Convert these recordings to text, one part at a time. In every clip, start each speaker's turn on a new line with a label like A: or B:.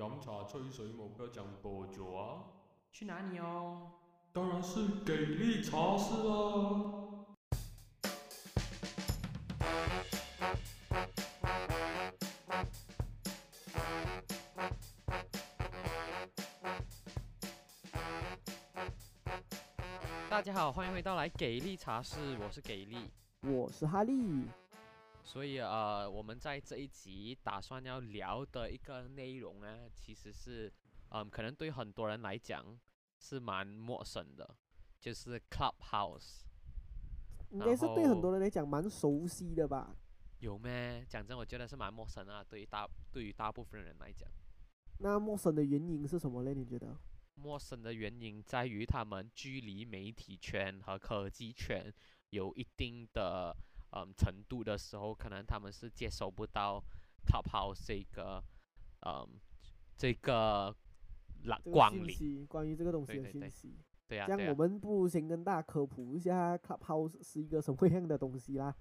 A: 饮茶吹水目标讲多久啊？
B: 去哪里哦？
A: 当然是给力茶室啦！
B: 大家好，欢迎回到来给力茶室，我是给力。
C: 我是哈利。
B: 所以呃，我们在这一集打算要聊的一个内容呢，其实是，嗯，可能对很多人来讲是蛮陌生的，就是 Clubhouse。
C: 应该是对很多人来讲蛮熟悉的吧？
B: 有咩？讲真，我觉得是蛮陌生啊，对于大对于大部分人来讲。
C: 那陌生的原因是什么呢？你觉得？
B: 陌生的原因在于他们距离媒体圈和科技圈有一定的。嗯，程度的时候，可能他们是接收不到 Clubhouse 这个，嗯，这个蓝光
C: 临，关于这个东西的信
B: 息。对
C: 呀，这样我们不如先跟大家科普一下 Clubhouse 是一个什么样的东西啦。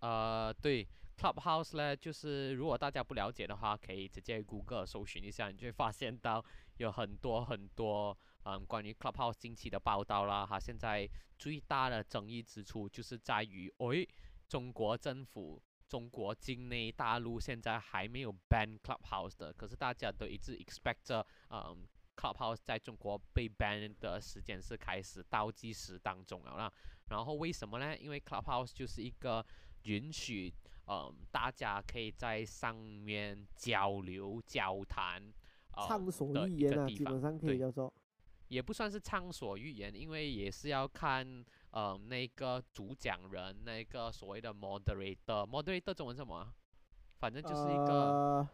B: 呃，对，Clubhouse 呢，就是如果大家不了解的话，可以直接 Google 搜寻一下，你就会发现到有很多很多嗯关于 Clubhouse 近期的报道啦。哈，现在最大的争议之处就是在于，诶，中国政府、中国境内大陆现在还没有 ban Clubhouse 的，可是大家都一直 expect 着，嗯，Clubhouse 在中国被 ban 的时间是开始倒计时当中了啦。然后为什么呢？因为 Clubhouse 就是一个允许，嗯，大家可以在上面交流、交谈，
C: 畅所欲言啊，基本上可以叫做，
B: 也不算是畅所欲言，因为也是要看，呃，那个主讲人，那个所谓的 moderator，moderator 中文什么？反正就是一个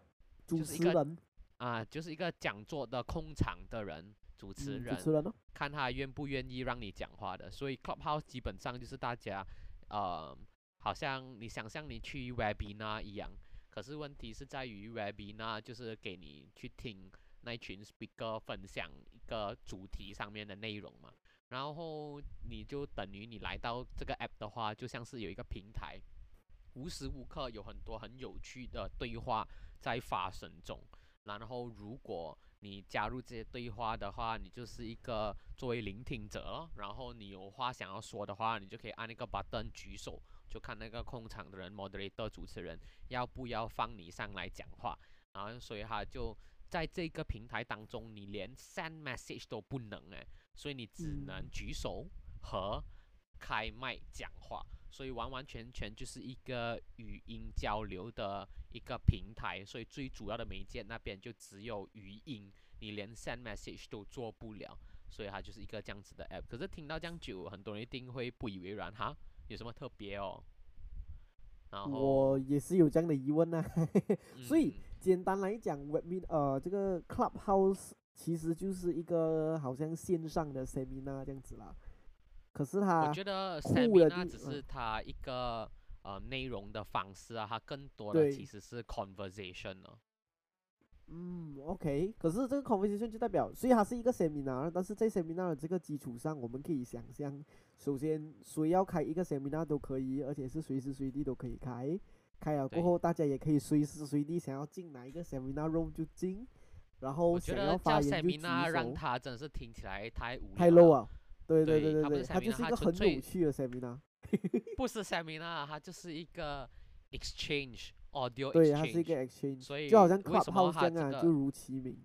C: 主持人
B: 啊，就是一个讲座的控场的人，主持人，
C: 主持人
B: 看他愿不愿意让你讲话的。所以 clubhouse 基本上就是大家，呃。好像你想象你去 webinar 一样，可是问题是在于 webinar 就是给你去听那群 speaker 分享一个主题上面的内容嘛，然后你就等于你来到这个 app 的话，就像是有一个平台，无时无刻有很多很有趣的对话在发生中。然后如果你加入这些对话的话，你就是一个作为聆听者。然后你有话想要说的话，你就可以按那个 button 举手。就看那个控场的人，moderator 主持人要不要放你上来讲话，然后所以他就在这个平台当中，你连 send message 都不能诶，所以你只能举手和开麦讲话，所以完完全全就是一个语音交流的一个平台，所以最主要的媒介那边就只有语音，你连 send message 都做不了，所以它就是一个这样子的 app。可是听到这样久，很多人一定会不以为然哈。有什么特别哦？然后
C: 我也是有这样的疑问呢，所以简单来讲，Webmin 呃，这个 Clubhouse 其实就是一个好像线上的 Seminar 这样子啦。可是它，
B: 我觉得 Seminar 只是它一个呃内容的方式啊，它更多的其实是 Conversation 呢。
C: 嗯，OK，可是这个 conversation 就代表，所以它是一个 seminar，但是在 seminar 的这个基础上，我们可以想象，首先谁要开一个 seminar 都可以，而且是随时随地都可以开，开了过后大家也可以随时随地想要进哪一个 seminar room 就进，然后想要发言就举手。
B: 让他真的是听起来太无
C: 太 low 啊！
B: 对
C: 对对对对，它就是一个很有趣的 seminar。
B: 不是 seminar，它就是一个 exchange。Audio
C: 对，它是一个 exchange，
B: 所以
C: 就好像 Clubhouse 这样，就如其名。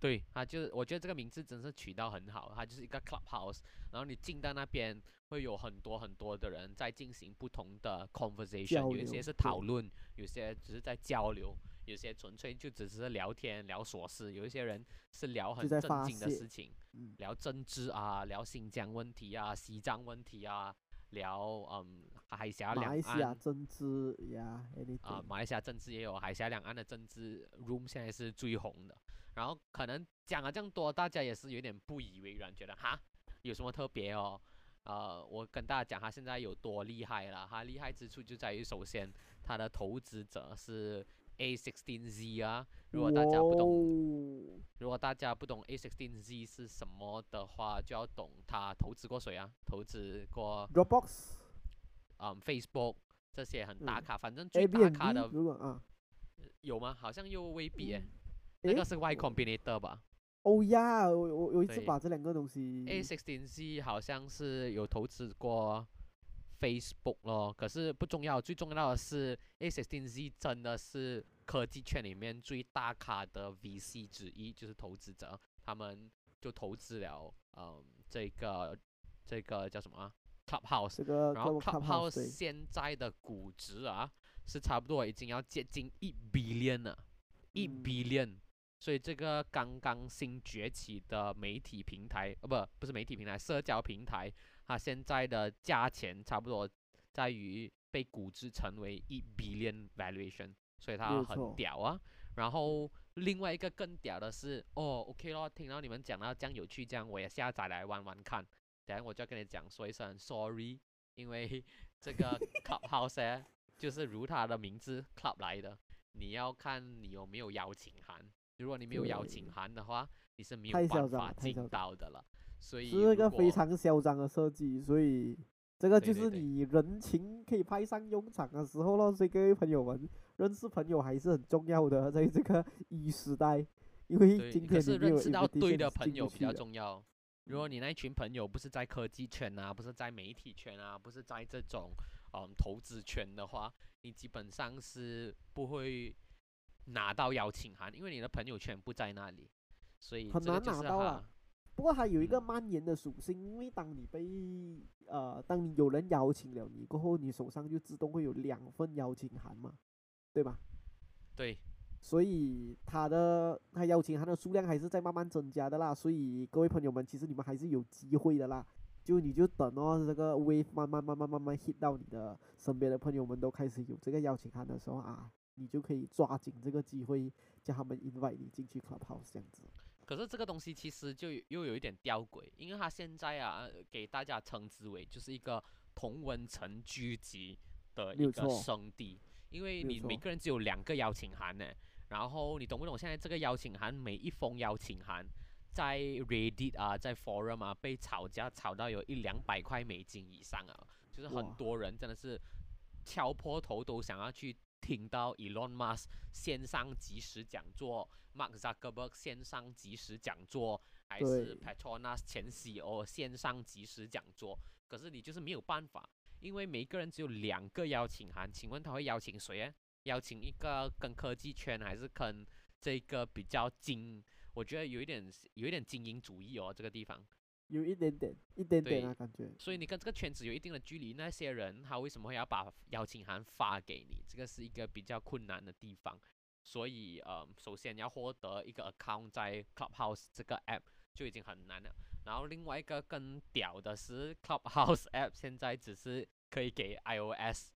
B: 对，它就是我觉得这个名字真是取到很好，它就是一个 Clubhouse，然后你进到那边会有很多很多的人在进行不同的 conversation，有一些是讨论，有些只是在交流，有些纯粹就只是聊天聊琐事，有一些人是聊很正经的事情，聊政治啊，聊新疆问题啊，西藏问题啊。聊嗯海峡两岸，
C: 马来西亚政治呀，
B: 啊马来西亚政治也有海峡两岸的政治 room 现在是最红的，然后可能讲了这样多，大家也是有点不以为然，觉得哈有什么特别哦？呃，我跟大家讲他现在有多厉害了，他厉害之处就在于首先他的投资者是。A16Z 啊，如果大家不懂，如果大家不懂 A16Z 是什么的话，就要懂他投资过谁啊？投资过
C: Dropbox，
B: 嗯，Facebook 这些很大咖，反正最大咖的，
C: 如果啊，
B: 有吗？好像又未必诶。
C: 诶
B: 那个是 Y Combinator 吧
C: 哦呀，我我有一
B: 次
C: 把这两个东西
B: ？A sixteen Z 好像是有投资过 Facebook 咯，可是不重要，最重要的是 A sixteen Z 真的是科技圈里面最大咖的 VC 之一，就是投资者，他们就投资了，嗯，这个这个叫什么啊？Clubhouse，
C: 这个。
B: 然后
C: Clubhouse
B: 现在的估值啊，是差不多已经要接近一 billion 了，一
C: 嗯。
B: billion。所以这个刚刚新崛起的媒体平台，呃，不，不是媒体平台，社交平台，它现在的价钱差不多在于被估值成为一 billion valuation，所以它很屌啊。然后另外一个更屌的是，哦，OK 咯，听到你们讲到这样有趣，这样我也下载来玩玩看。等下我就要跟你讲说一声 sorry，因为这个 Clubhouse 呢就是如它的名字 Club 来的，你要看你有没有邀请函。如果你没有邀请函的话，你是没有办法进到的了。所以
C: 是一个非常嚣张的设计，所以这个就是你人情可以派上用场的时候咯。所以各位朋友们，认识朋友还是很重要的，在这个 一时代，因为，今天你没有
B: 认识到对的朋友比较重要。如果你那群朋友不是在科技圈啊，不是在媒体圈啊，不是在这种嗯投资圈的话，你基本上是不会拿到邀请函，因为你的朋友圈不在那里，所以
C: 很难拿到啊。不过它有一个
B: 嗯
C: 蔓延的属性，因为当你被呃，当你有人邀请了你过后，你手上就自动会有两份邀请函嘛，对吧？
B: 对，
C: 所以它的它邀请函的数量还是在慢慢增加的啦。所以各位朋友们，其实你们还是有机会的啦。就你就等哦，这个 wave 慢慢慢慢慢慢 hit 到你的身边的朋友们都开始有这个邀请函的时候啊，你就可以抓紧这个机会，叫他们 invite 你进去 clubhouse 这样子。
B: 可是这个东西其实就又有一点吊诡，因为它现在啊给大家称之为就是一个同温层聚集的一个圣地，因为你每个人只有两个邀请函呢，然后你懂不懂？现在这个邀请函每一封邀请函在 Reddit 啊，在 Forum 啊被炒价炒到有一两百块美金以上啊，就是很多人真的是敲破头都想要去听到 Elon Musk 线上即时讲座，Mark Zuckerberg 线上即时讲座，还是 Petronas 前 CEO 线上即时讲座。可是你就是没有办法，因为每个人只有两个邀请函，请问他会邀请谁啊？邀请一个跟科技圈，还是跟这个比较精？我觉得有一点有一点精英主义哦，这个地方。
C: 有一点点，一点点
B: 对
C: 啊，感觉。
B: 所以你跟这个圈子有一定的距离，那些人他为什么会要把邀请函发给你？这个是一个比较困难的地方。所以，呃，首先要获得一个 account 在 Clubhouse 这个 app 就已经很难了。然后另外一个更屌的是 Clubhouse app 现在只是可以给 iOS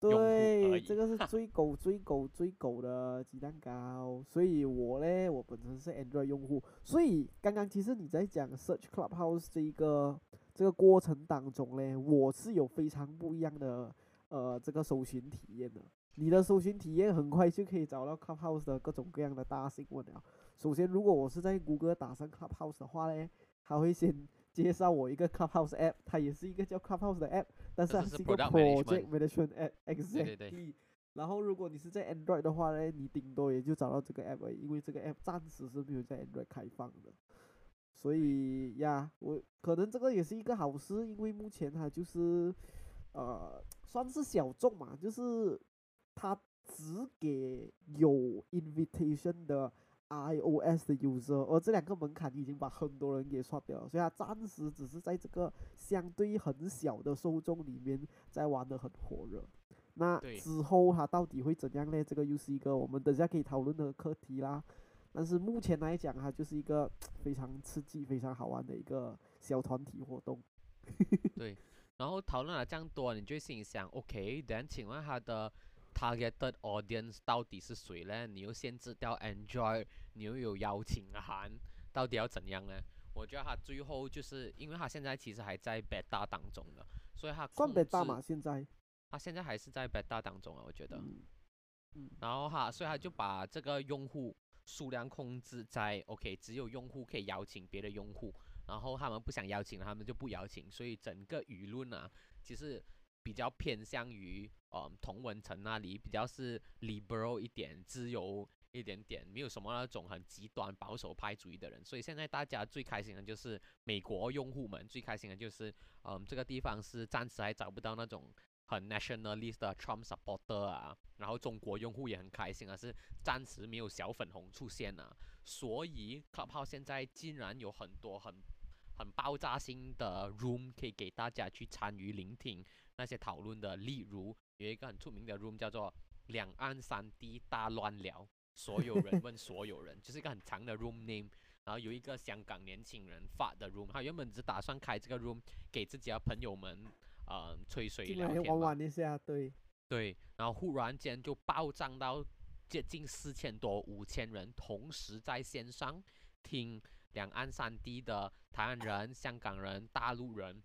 C: 对，这个是最狗最狗最狗的鸡蛋糕。所以我嘞，我本身是 Android 用户，所以刚刚其实你在讲 Search Clubhouse 这一个这个过程当中嘞，我是有非常不一样的呃这个搜寻体验的。你的搜寻体验很快就可以找到 Clubhouse 的各种各样的大新闻了。首先，如果我是在谷歌打上 Clubhouse 的话嘞，它会先介绍我一个 Clubhouse app，它也是一个叫 Clubhouse 的 app，但是
B: 是
C: 它是一个 project
B: management
C: app exactly。
B: 对
C: 然后如果你是在 Android 的话呢，你顶多也就找到这个 app，而已因为这个 app 暂时是没有在 Android 开放的。所以呀，我可能这个也是一个好事，因为目前它就是呃算是小众嘛，就是它只给有 invitation 的 iOS 的 user，而这两个门槛已经把很多人给刷掉了，所以它暂时只是在这个相对很小的受众里面在玩的很火热。那之后它到底会怎样呢？这个又是一个我们等下可以讨论的课题啦。但是目前来讲，它就是一个 非常刺激、非常好玩的一个小团体活动。
B: 对。然后讨论了这样多，你就会心里想，OK，等请问他的 targeted audience 到底是谁呢？你又限制掉 Android，你又有邀请函，到底要怎样呢？我觉得他最后就是因为他现在其实还在 beta 当中的，所以他
C: 算
B: 控制
C: 北大嘛，现在。
B: 他现在还是在 beta 当中啊，我觉得。
C: 嗯嗯，
B: 然后哈，所以他就把这个用户数量控制在 OK，只有用户可以邀请别的用户，然后他们不想邀请，他们就不邀请，所以整个舆论啊，其实比较偏向于呃同文层那里，比较是 liberal 一点、自由一点点，没有什么那种很极端保守派主义的人。所以现在大家最开心的就是美国用户们最开心的就是，嗯，这个地方是暂时还找不到那种很 nationalist 的 Trump supporter 啊，然后中国用户也很开心啊，是暂时没有小粉红出现啊。所以 Clubhouse 现在竟然有很多很很爆炸性的 room 可以给大家去参与聆听那些讨论的，例如有一个很出名的 room 叫做“两岸三地大乱聊”，所有人问 所有人，就是一个很长的 room name。然后有一个香港年轻人发的 room，他原本只打算开这个 room 给自己的朋友们，呃，吹水聊天嘛。
C: 玩玩一下，对，
B: 对，然后忽然间就暴涨到接近四千多、五千人同时在线上听两岸三地的台湾人、香港人、大陆人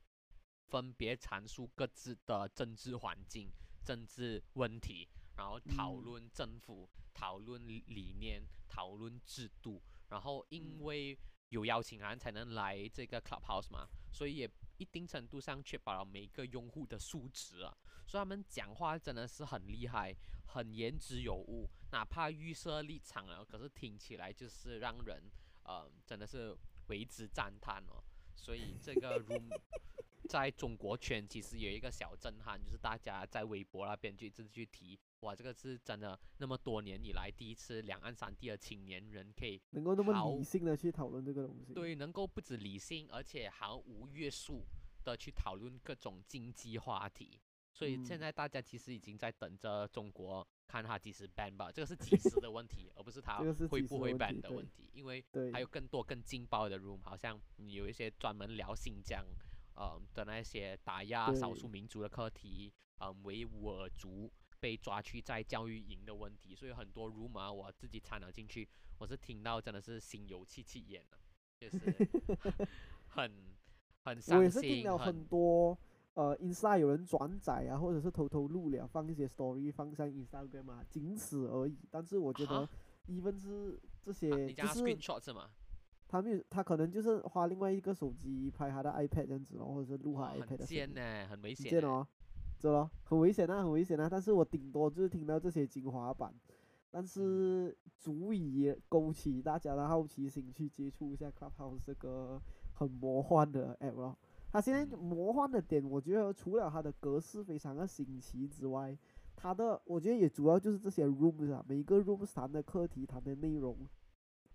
B: 分别阐述各自的政治环境、政治问题，然后讨
C: 嗯
B: 论政府、讨论理念、讨论制度。然后因
C: 嗯
B: 为有邀请函才能来这个 Clubhouse 嘛，所以也一定程度上确保了每个用户的素质啊。所以他们讲话真的是很厉害，很言之有物，哪怕预设立场了，可是听起来就是让人呃真的是为之赞叹哦。所以这个 room 在中国圈其实有一个小震撼，就是大家在微博那边就一直去提，哇，这个是真的那么多年以来第一次两岸三地的青年人可以
C: 能够那么理性的去讨论这个东西。
B: 对，能够不止理性，而且毫无约束的去讨论各种经济话题。所以现
C: 嗯
B: 在大家其实已经在等着中国看他几时 ban 吧，这个是几时的问题，而不是他 会不会 ban 的问题。因为
C: 对，
B: 还有更多更劲爆的 room，好像有一些专门聊新疆，呃的那些打压少数民族的课题，嗯、维吾尔族被抓去在教育营的问题，所以很多 room 啊，我自己掺了进去，我是听到真的是心有戚戚焉的，就是 很很
C: 我
B: 伤
C: 也是听
B: 心，
C: 了很多呃，Insta 有人转载啊，或者是偷偷录了，放一些 story 放上 Instagram 啊，仅此而已。但是我觉得
B: 啊
C: ，even 是这
B: 啊
C: 些，
B: 你讲他
C: 就是
B: screenshot 是吗？
C: 他没有，他可能就是花另外一个手机拍他的 iPad 这样子咯，或者是录他 iPad 的声音。
B: 贱呢，很危险
C: 哦，这咯，很危险啊，很危险啊！但是我顶多就是听到这些精华版，但是足以勾起大家的好奇心去接触一下 Clubhouse 这个很魔幻的 app 咯。它现在
B: 嗯
C: 魔幻的点，我觉得除了它的格式非常的新奇之外，它的我觉得也主要就是这些 rooms 啊，每一个 rooms 谈的课题、谈的内容，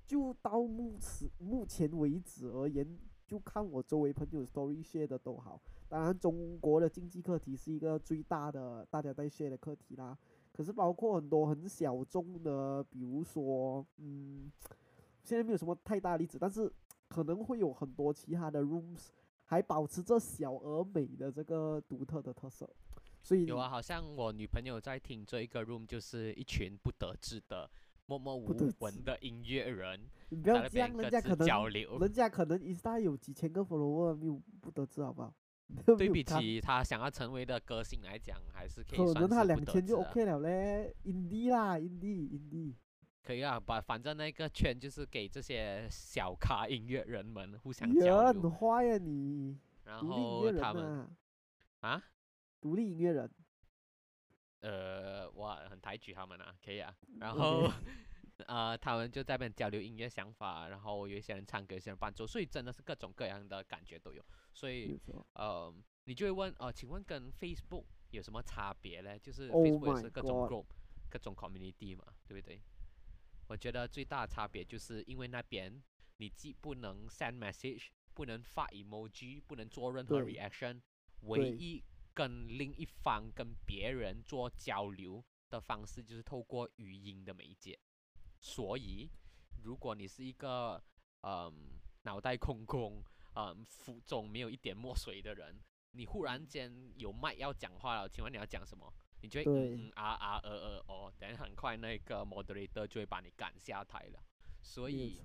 C: 就到目此目前为止而言，就看我周围朋友 story share 的都好。当然，中国的经济课题是一个最大的大家在 share 的课题啦。可是包括很多很小众的，比如说，嗯，现在没有什么太大例子，但是可能会有很多其他的 rooms 还保持着小而美的这个独特的特色。所以
B: 有啊，好像我女朋友在听这一个 room，就是一群不得志的默默无闻的音乐人
C: 你不要这样，人家可能
B: 交流。
C: 人家可能 Insta 有几千个 follower，没有不得志，好不好？
B: 对比起他想要成为的歌星来讲，还是可以算
C: 可能他两千就 OK 了嘞，indie 啦，indie indie。
B: 可以啊，把反正那个圈就是给这些小咖音乐人们互相
C: 也
B: 交流，
C: 很坏呀你，
B: 然后他们
C: 啊，
B: 啊，
C: 独立音乐人。
B: 呃，哇，很抬举他们啊，可以啊，然后呃，他们就在那边交流音乐想法，然后有一些人唱歌，有些人伴奏，所以真的是各种各样的感觉都有，所以。呃，你就会问，呃，请问跟 Facebook 有什么差别呢？就是
C: Oh
B: Facebook 也是各种 group、各种 community 嘛，对不对？我觉得最大的差别就是因为那边你既不能 send message，不能发 emoji，不能做任何 reaction，唯一跟另一方跟别人做交流的方式就是透过语音的媒介。所以，如果你是一个嗯脑袋空空、嗯腹中没有一点墨水的人，你忽然间有麦要讲话了，请问你要讲什么？你就会嗯嗯啊啊呃呃哦，等很快那个 moderator 就会把你赶下台了。所以，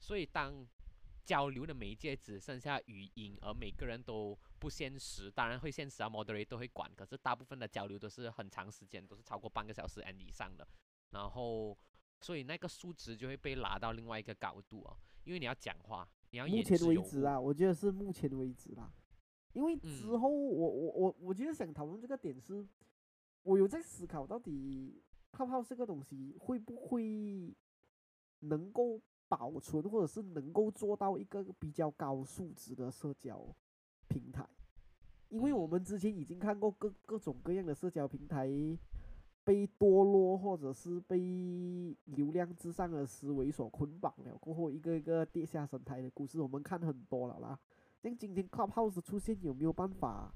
B: 所以当交流的媒介只剩下语音，而每个人都不现实，当然会现实啊，moderator 会管，可是大部分的交流都是很长时间，都是超过半个小时 and 以上的，然后所以那个数值就会被拉到另外一个高度哦，因为你要讲话，你要
C: 目前为止啊，我觉得是目前为止啦。因为之
B: 嗯。
C: 后我我我我觉得想讨论这个点是，我有在思考到底泡泡这个东西会不会能够保存，或者是能够做到一个比较高素质的社交平台？因为我们之前已经看过各各种各样的社交平台被堕落，或者是被流量至上的思维所捆绑了，过后一个一个跌下神台的故事，我们看很多了啦。像今天 Clubhouse 出现，有没有办法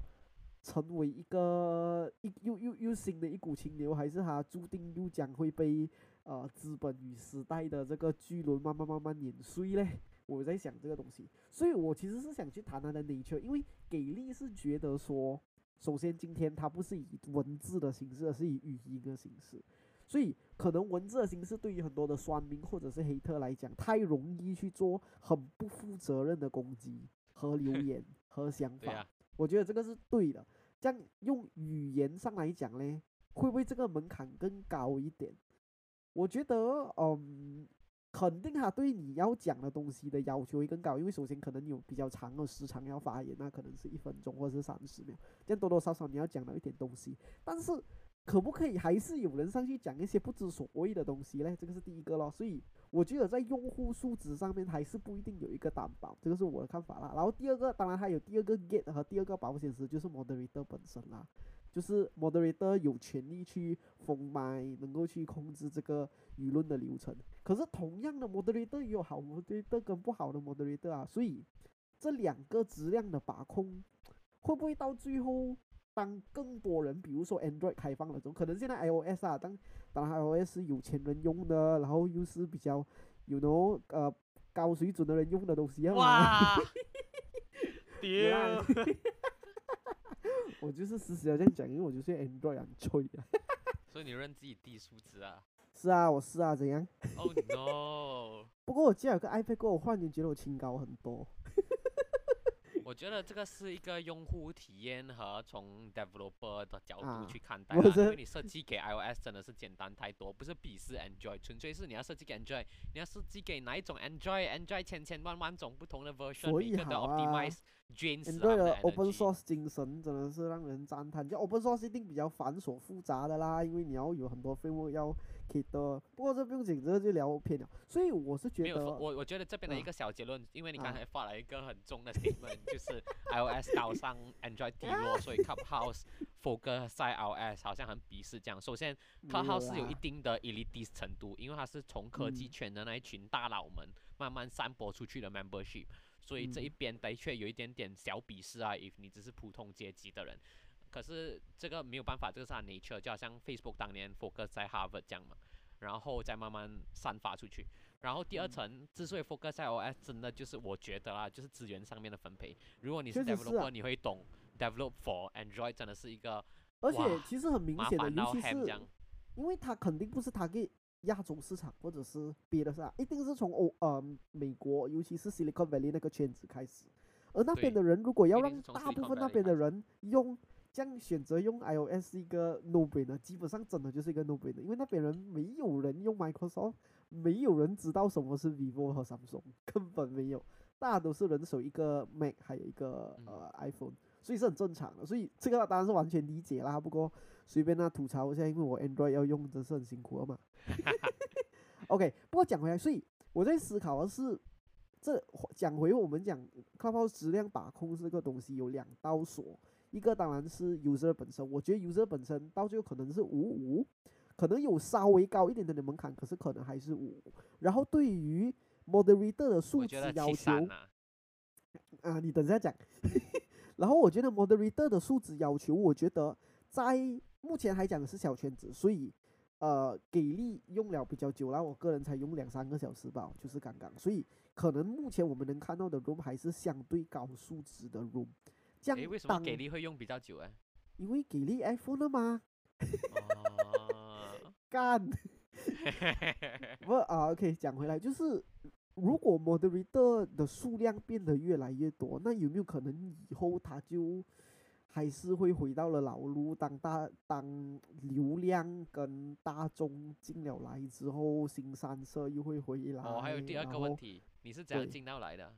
C: 成为一个一又又又新的一股清流，还是它注定又将会被呃资本与时代的这个巨轮慢慢慢慢碾碎嘞？我在想这个东西，所以我其实是想去谈它的 nature，因为给力是觉得说，首先今天它不是以文字的形式，而是以语音的形式，所以可能文字的形式对于很多的酸民或者是黑特来讲，太容易去做很不负责任的攻击和留言和想 法。我觉得这个是对的。这样用语言上来讲嘞，会不会这个门槛更高一点？我觉得，嗯，肯定他对你要讲的东西的要求会更高，因为首先可能你有比较长的时长要发言，那可能是一分钟或者是三十秒，这样多多少少你要讲到一点东西。但是可不可以还是有人上去讲一些不知所谓的东西嘞？这个是第一个咯。所以我觉得在用户素质上面还是不一定有一个担保，这个是我的看法啦。然后第二个，当然还有第二个 get 和第二个保险丝就是 moderator 本身啦，就是 moderator 有权利去封麦，能够去控制这个舆论的流程。可是同样的 moderator 也有好 moderator 跟不好的 moderator 啊，所以这两个质量的把控，会不会到最后？当更多人，比如说 Android 开放了之后，可能现在 iOS 啊，当当然 iOS 是有钱人用的，然后又是比较，you know，呃高水准的人用的东西啊嘛。
B: 哇，
C: 有啦
B: 丢！
C: 我就是死死要这样讲，因为我就是 Android 很吹啊。
B: 所以你认自己低素质啊
C: 是啊，我是啊，怎样
B: ？？Oh no！
C: 不过我既然有个 iPad 过后，我忽然间觉得我清高很多。
B: 我觉得这个是一个用户体验和从 developer 的角
C: 啊
B: 度去看待啦，因为你设计给 iOS 真的是简单太多，不是鄙视 Android，纯粹是你要设计给 Android，你要设计给哪一种 Android，Android 千千万万种不同的 version，
C: 所以
B: 每个都
C: 好啊。
B: optimize
C: Android 的 open source 精神真的是让人赞叹。就 open source 一定比较繁琐复杂的啦，因为你要有很多 framework 要 k 的。不过这不用紧，这就聊偏了。所以我是觉得，
B: 我我觉得这边的一
C: 啊
B: 个小结论，因为你刚
C: 啊
B: 才发了一个很重的 statement，就是 iOS 高上 Android 低落，所以 Clubhouse focus 在 iOS 好像很鄙视这样。首先，Clubhouse 是有一定的 elitist 程度，因为它是从科技
C: 嗯
B: 圈的那一群大佬们慢慢散播出去的 membership，所以这一
C: 嗯
B: 边的确有一点点小鄙视啊，if 你只是普通阶级的人。可是这个没有办法，这个是它 nature，就好像 Facebook 当年 focus 在 Harvard 这样嘛，然后再慢慢散发出去。然后第二
C: 嗯
B: 层之所以 focus 在 OS，真的就是我觉得啦，就是资源上面的分配。如果你是 developer，、
C: 啊
B: 你会懂 develop for Android 真的是一个
C: 而且其实很明显的，尤其是
B: 样。
C: 因为它肯定不是它给亚洲市场或者是别的市场，一定是从欧呃美国，尤其是 Silicon Valley 那个圈子开始。而那边的人如果要让大部分那边的人用这样选择用 iOS 是一个 no brainer，基本上真的就是一个 no brainer，因为那边人没有人用 Microsoft，没有人知道什么是 vivo 和 Samsung，根本没有，大家都是人手一个 Mac，还有一个
B: 嗯
C: 呃 iPhone，所以是很正常的，所以这个当然是完全理解啦。不过随便那吐槽一下，因为我 Android 要用，真是很辛苦了嘛。OK，不过讲回来，所以我在思考的是，这讲回我们讲 Clubhouse 质量把控这个东西有两道锁，一个当然是 user 本身，我觉得 user 本身到最后可能是五五，可能有稍微高一点点的门槛，可是可能还是五。然后对于 moderator 的素质
B: 我觉得
C: 要求
B: 啊，
C: 啊，你等一下讲。然后我觉得 moderator 的素质要求，我觉得在目前还讲的是小圈子，所以呃给力用了比较久了，我个人才用两三个小时吧，就是刚刚，所以可能目前我们能看到的 room 还是相对高素质的 room。这
B: 诶，
C: 样
B: 为什么给力会用比较久哎？
C: 因为给力 iPhone 了吗？
B: 哦，
C: 干 不啊，OK，讲回来就是。如果 moderator 的数量变得越来越多，那有没有可能以后他就还是会回到了老路？当大当流量跟大众进了来之后，新三色又会回来。
B: 哦，还有第二个问题，你是怎样
C: 对
B: 进到来的？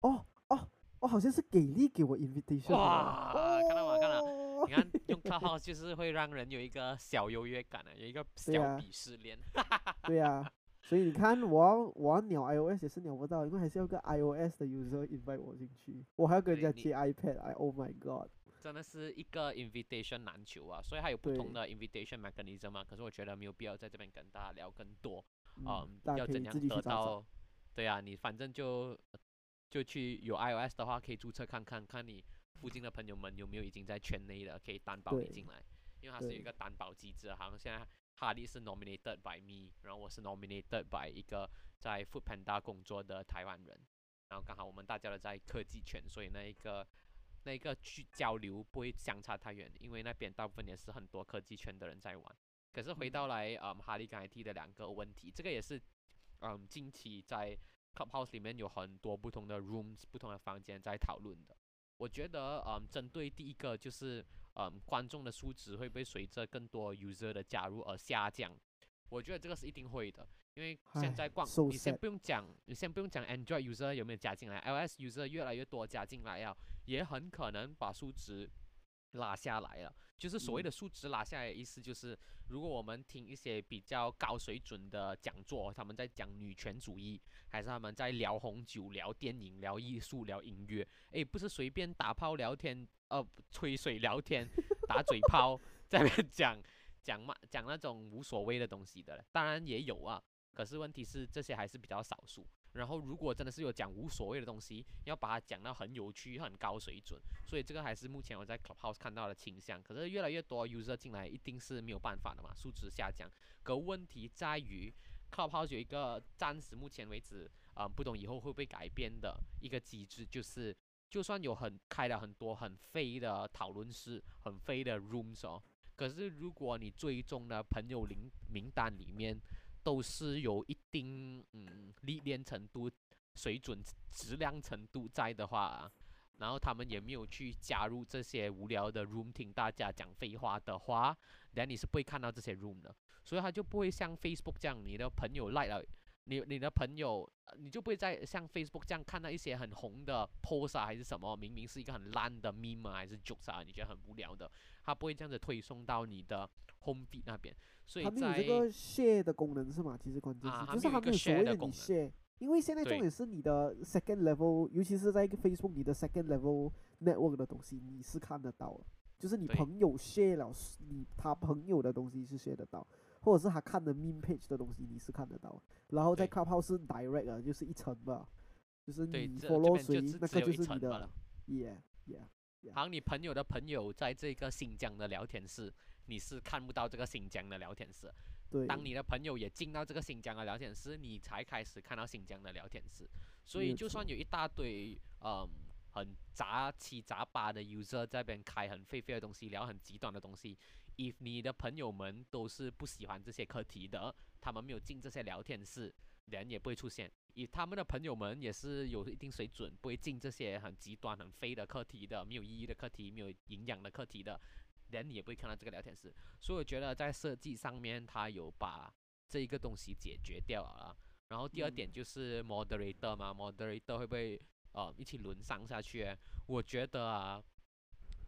C: 哦哦哦，好像是给力给我 invitation 的。
B: 哇看到吗看到你看用 Clubhouse 就是会让人有一个小优越感啊，有一个小鄙视链。
C: 对呀、所以你看，我要我要鸟 iOS 也是鸟不到，因为还是要个 iOS 的 user invite 我进去，我还要跟人家接 iPad，哎，Oh my god，
B: 真的是一个 invitation 难求啊，所以它有不同的 invitation mechanism 嘛。可是我觉得没有必要在这边跟大家聊更多，
C: 嗯
B: 嗯，要怎样得到？对啊，你反正就就去有 iOS 的话，可以注册看看，看你附近的朋友们有没有已经在圈内的，可以担保你进来，因为它是有一个担保机制，好像现在哈利是 nominated by me，然后我是 nominated by 一个在 Food Panda 工作的台湾人，然后刚好我们大家都在科技圈，所以那一个那一个去交流不会相差太远，因为那边大部分也是很多科技圈的人在玩。可是回
C: 嗯。
B: 到来，嗯，哈利刚才提的两个问题，这个也是，嗯，近期在 Clubhouse 里面有很多不同的 rooms、不同的房间在讨论的。我觉得，嗯，针对第一个就是，嗯，观众的数值会不会随着更多 user 的加入而下降？我觉得这个是一定会的，因为现在
C: 逛
B: 你先不用讲，你先不用讲 Android user 有没有加进来，iOS user 越来越多加进来啊，也很可能把数值拉下来了。就是所谓
C: 嗯
B: 的数值拉下来的意思，就是如果我们听一些比较高水准的讲座，他们在讲女权主义，还是他们在聊红酒、聊电影、聊艺术、聊音乐，诶，不是随便打炮聊天，呃，吹水聊天、打嘴炮，在那边讲讲嘛讲那种无所谓的东西的，当然也有啊，可是问题是这些还是比较少数。然后，如果真的是有讲无所谓的东西，要把它讲到很有趣、很高水准，所以这个还是目前我在 Clubhouse 看到的倾向。可是越来越多 user 进来，一定是没有办法的嘛，数值下降。可问题在于 Clubhouse 有一个暂时目前为止，啊、不懂以后会不会改变的一个机制，就是就算有很开了很多很飞的讨论室、很飞的 rooms 哦，可是如果你追踪的朋友名名单里面，都是有一定嗯历练程度、水准、质量程度在的话，然后他们也没有去加入这些无聊的 room 听大家讲废话的话，那你是不会看到这些 room 的，所以他就不会像 Facebook 这样，你的朋友 like 了。你你的朋友，呃你就不会再像 Facebook 这样看到一些很红的 post 啊，还是什么，明明是一个很烂的 meme 啊，还是 jokes 啊，你觉得很无聊的，他不会这样子推送到你的 home feed 那边。所以
C: 它没有
B: 在
C: 这个 share 的功能是吗？其实关键是，
B: 啊
C: 就是
B: 没有一个
C: 它没有所
B: share
C: 谓的
B: 功能。
C: share，因为现在重点是你的 second level，尤其是在一个 Facebook 你的 second level network 的东西你是看得到的，就是你朋友 share 了你他朋友的东西是 share 得到，或者是他看的 meme page 的东西你是看得到，然后在
B: 对
C: Clubhouse 是 direct 啊，就是一层吧，就是你 follow 谁那个就是你的。，yeah yeah，
B: 好像你朋友的朋友在这个新疆的聊天室，你是看不到这个新疆的聊天室。
C: 对，
B: 当你的朋友也进到这个新疆的聊天室，你才开始看到新疆的聊天室。所以就算有一大堆嗯很杂七杂八的 user 在那边开很废废的东西，聊很极端的东西，if 你的朋友们都是不喜欢这些课题的，他们没有进这些聊天室，人也不会出现。以他们的朋友们也是有一定水准，不会进这些很极端、很非的课题的、没有意义的课题、没有营养的课题的，人也不会看到这个聊天室。所以我觉得在设计上面，他有把这一个东西解决掉了。然后第二点
C: 嗯
B: 就是 moderator 嘛，moderator 会不会呃一起轮上下去欸？我觉得啊，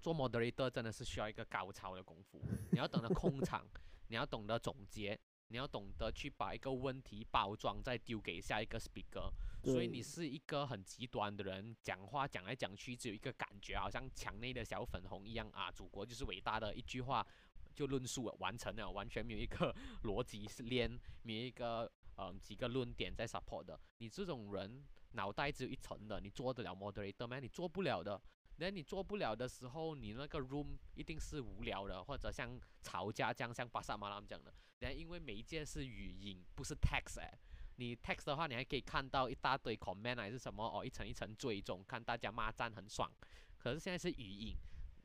B: 做 moderator 真的是需要一个高超的功夫，你要懂得控场，你要懂得总结，你要懂得去把一个问题包装，再丢给下一个 speaker。所以你是一个很极端的人，讲话讲来讲去只有一个感觉，好像墙内的小粉红一样啊，祖国就是伟大的，一句话就论述了完成了，完全没有一个逻辑是链，没有一个嗯几个论点在 support 的。你这种人脑袋只有一层的，你做得了 moderator 吗？你做不了的。那你做不了的时候，你那个 room 一定是无聊的，或者像吵架这样，像巴萨马拉姆讲的。然后因为媒介是语音，不是 text 哎。你 text 的话，你还可以看到一大堆 comment 还是什么哦，一层一层追踪，看大家骂战很爽。可是现在是语音，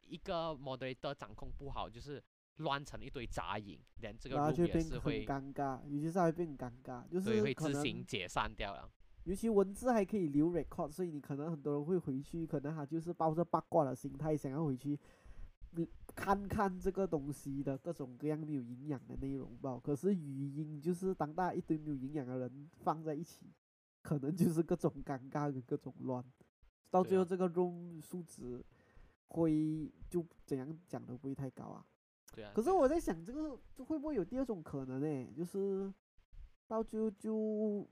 B: 一个 moderator 掌控不好，就是乱成一堆杂音，连这个 room 也是会
C: 尴尬，尤其是它会变尴尬，就
B: 是会自行解散掉了。
C: 尤其文字还可以留 record，所以你可能很多人会回去，可能他就是抱着八卦的心态，想要回去，嗯，看看这个东西的各种各样没有营养的内容吧。可是语音就是当大家一堆没有营养的人放在一起，可能就是各种尴尬跟各种乱，到最后这个 room 数值会就怎样讲都不会太高啊。
B: 对啊。
C: 可是我在想，这个这会不会有第二种可能呢？就是到最后就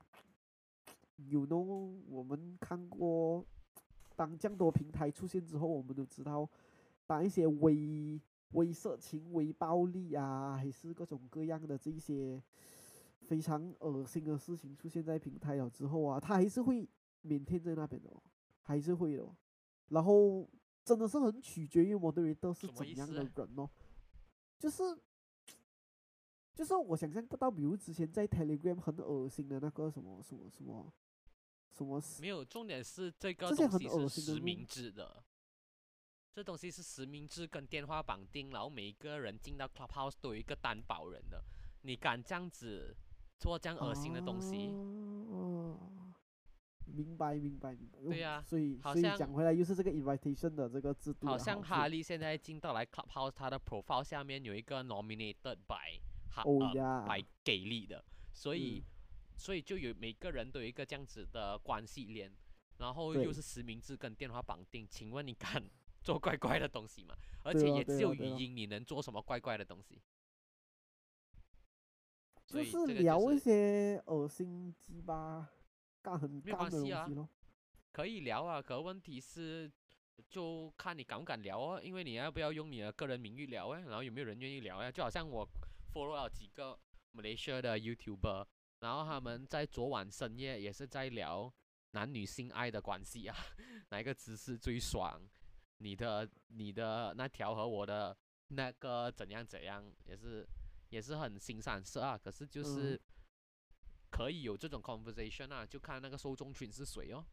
C: 有那我们看过，当这样多平台出现之后，我们都知道，当一些微微色情、微暴力啊，还是各种各样的这一些非常恶心的事情出现在平台了之后啊，他还是会腼腆在那边的、哦，还是会的、哦。然后真的是很取决于 moderator 是怎样的人哦，就是就是我想象不到，比如之前在 Telegram 很恶心的那个什么什么什么什么
B: 没有，重点是这个东西是实名制的，这东西是实名制跟电话绑定，然后每一个人进到 Clubhouse 都有一个担保人的，你敢这样子做这样恶心的东西？
C: 哦，明白明白明白。哦
B: 对呀
C: 所以所以
B: 好像
C: 讲回来，又是这个 invitation 的这个制度的
B: 好像哈利现在进到来 Clubhouse，他的 profile 下面有一个 nominated by 哈
C: 哦
B: 呃，by 给力的，所以、
C: 嗯
B: 所以就有每个人都有一个这样子的关系链，然后又是实名制跟电话绑定，请问你敢做怪怪的东西吗？而且也只有语音，你能做什么怪怪的东西？所
C: 就是聊一些恶心鸡巴、干很干的东
B: 关系啊。可以聊啊，可问题是就看你敢不敢聊哦，因为你要不要用你的个人名誉聊哎，然后有没有人愿意聊呀？就好像我 follow 了几个 Malaysia 的 YouTuber，然后他们在昨晚深夜也是在聊男女性爱的关系啊，哪一个姿势最爽？你的你的那条和我的那个怎样怎样，也是也是很新三色啊。可是就
C: 嗯
B: 是可以有这种 conversation 啊，就看那个受众群是谁哦。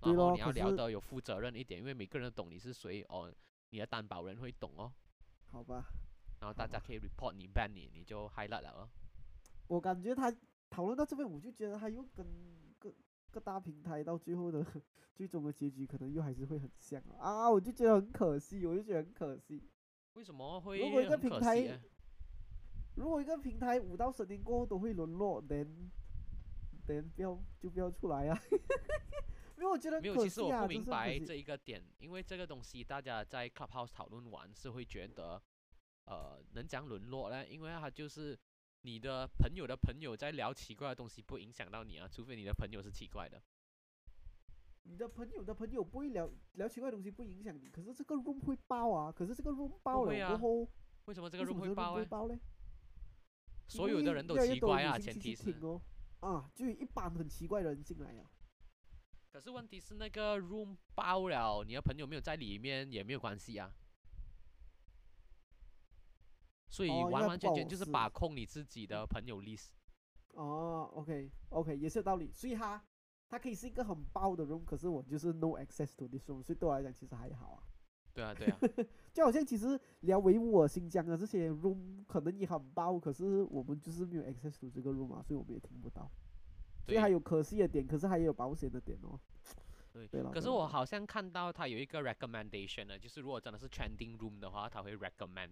C: 对
B: 然后你要聊得有负责任一点，因为每个人都懂你是谁哦，你的担保人会懂哦，
C: 好吧，
B: 然后大家可以 report 你 ban 你，你就 highlight 了哦。
C: 我感觉他讨论到这边，我就觉得他又跟各各大平台到最后的 最终的结局，可能又还是会很像啊啊！我就觉得很可惜，我就觉得很可惜。
B: 为什么会
C: 如果一个平台
B: 欸
C: 如果一个平台五到十年过后都会沦落，then then 不要就不要出来啊！因为我觉得
B: 没有，其实我不明白这一个点，因为这个东西大家在 Clubhouse 讨论完是会觉得，呃，能讲沦落呢？因为它就是你的朋友的朋友在聊奇怪的东西，不影响到你啊，除非你的朋友是奇怪的。
C: 你的朋友的朋友不会聊聊奇怪的东西，不影响你。可是这个 room 会爆啊！可是这个 room 爆了过后，
B: 为什么这个 room 会爆
C: 呢？
B: 所有的人都奇怪啊，前提是。
C: 哦。啊，就有一班很奇怪的人进来啊。
B: 可是问题是那个 room 爆了，你的朋友没有在里面也没有关系啊。所以完完全全就是把控你自己的朋友 list。
C: 哦，OK OK，也是有道理。所以它它可以是一个很爆的 room，可是我就是 no access to this room，所以对我来讲其实还好啊。
B: 对啊，对啊，
C: 就好像其实聊维吾尔新疆的这些 room 可能也很爆，可是我们就是没有 access to 这个 room 啊，所以我们也听不到。所以
B: 对
C: 还有可惜的点，可是还有保险的点哦。
B: 对。
C: 对了，
B: 可是我好像看到他有一个 recommendation 呢，就是如果真的是 trending room 的话，他会 recommend。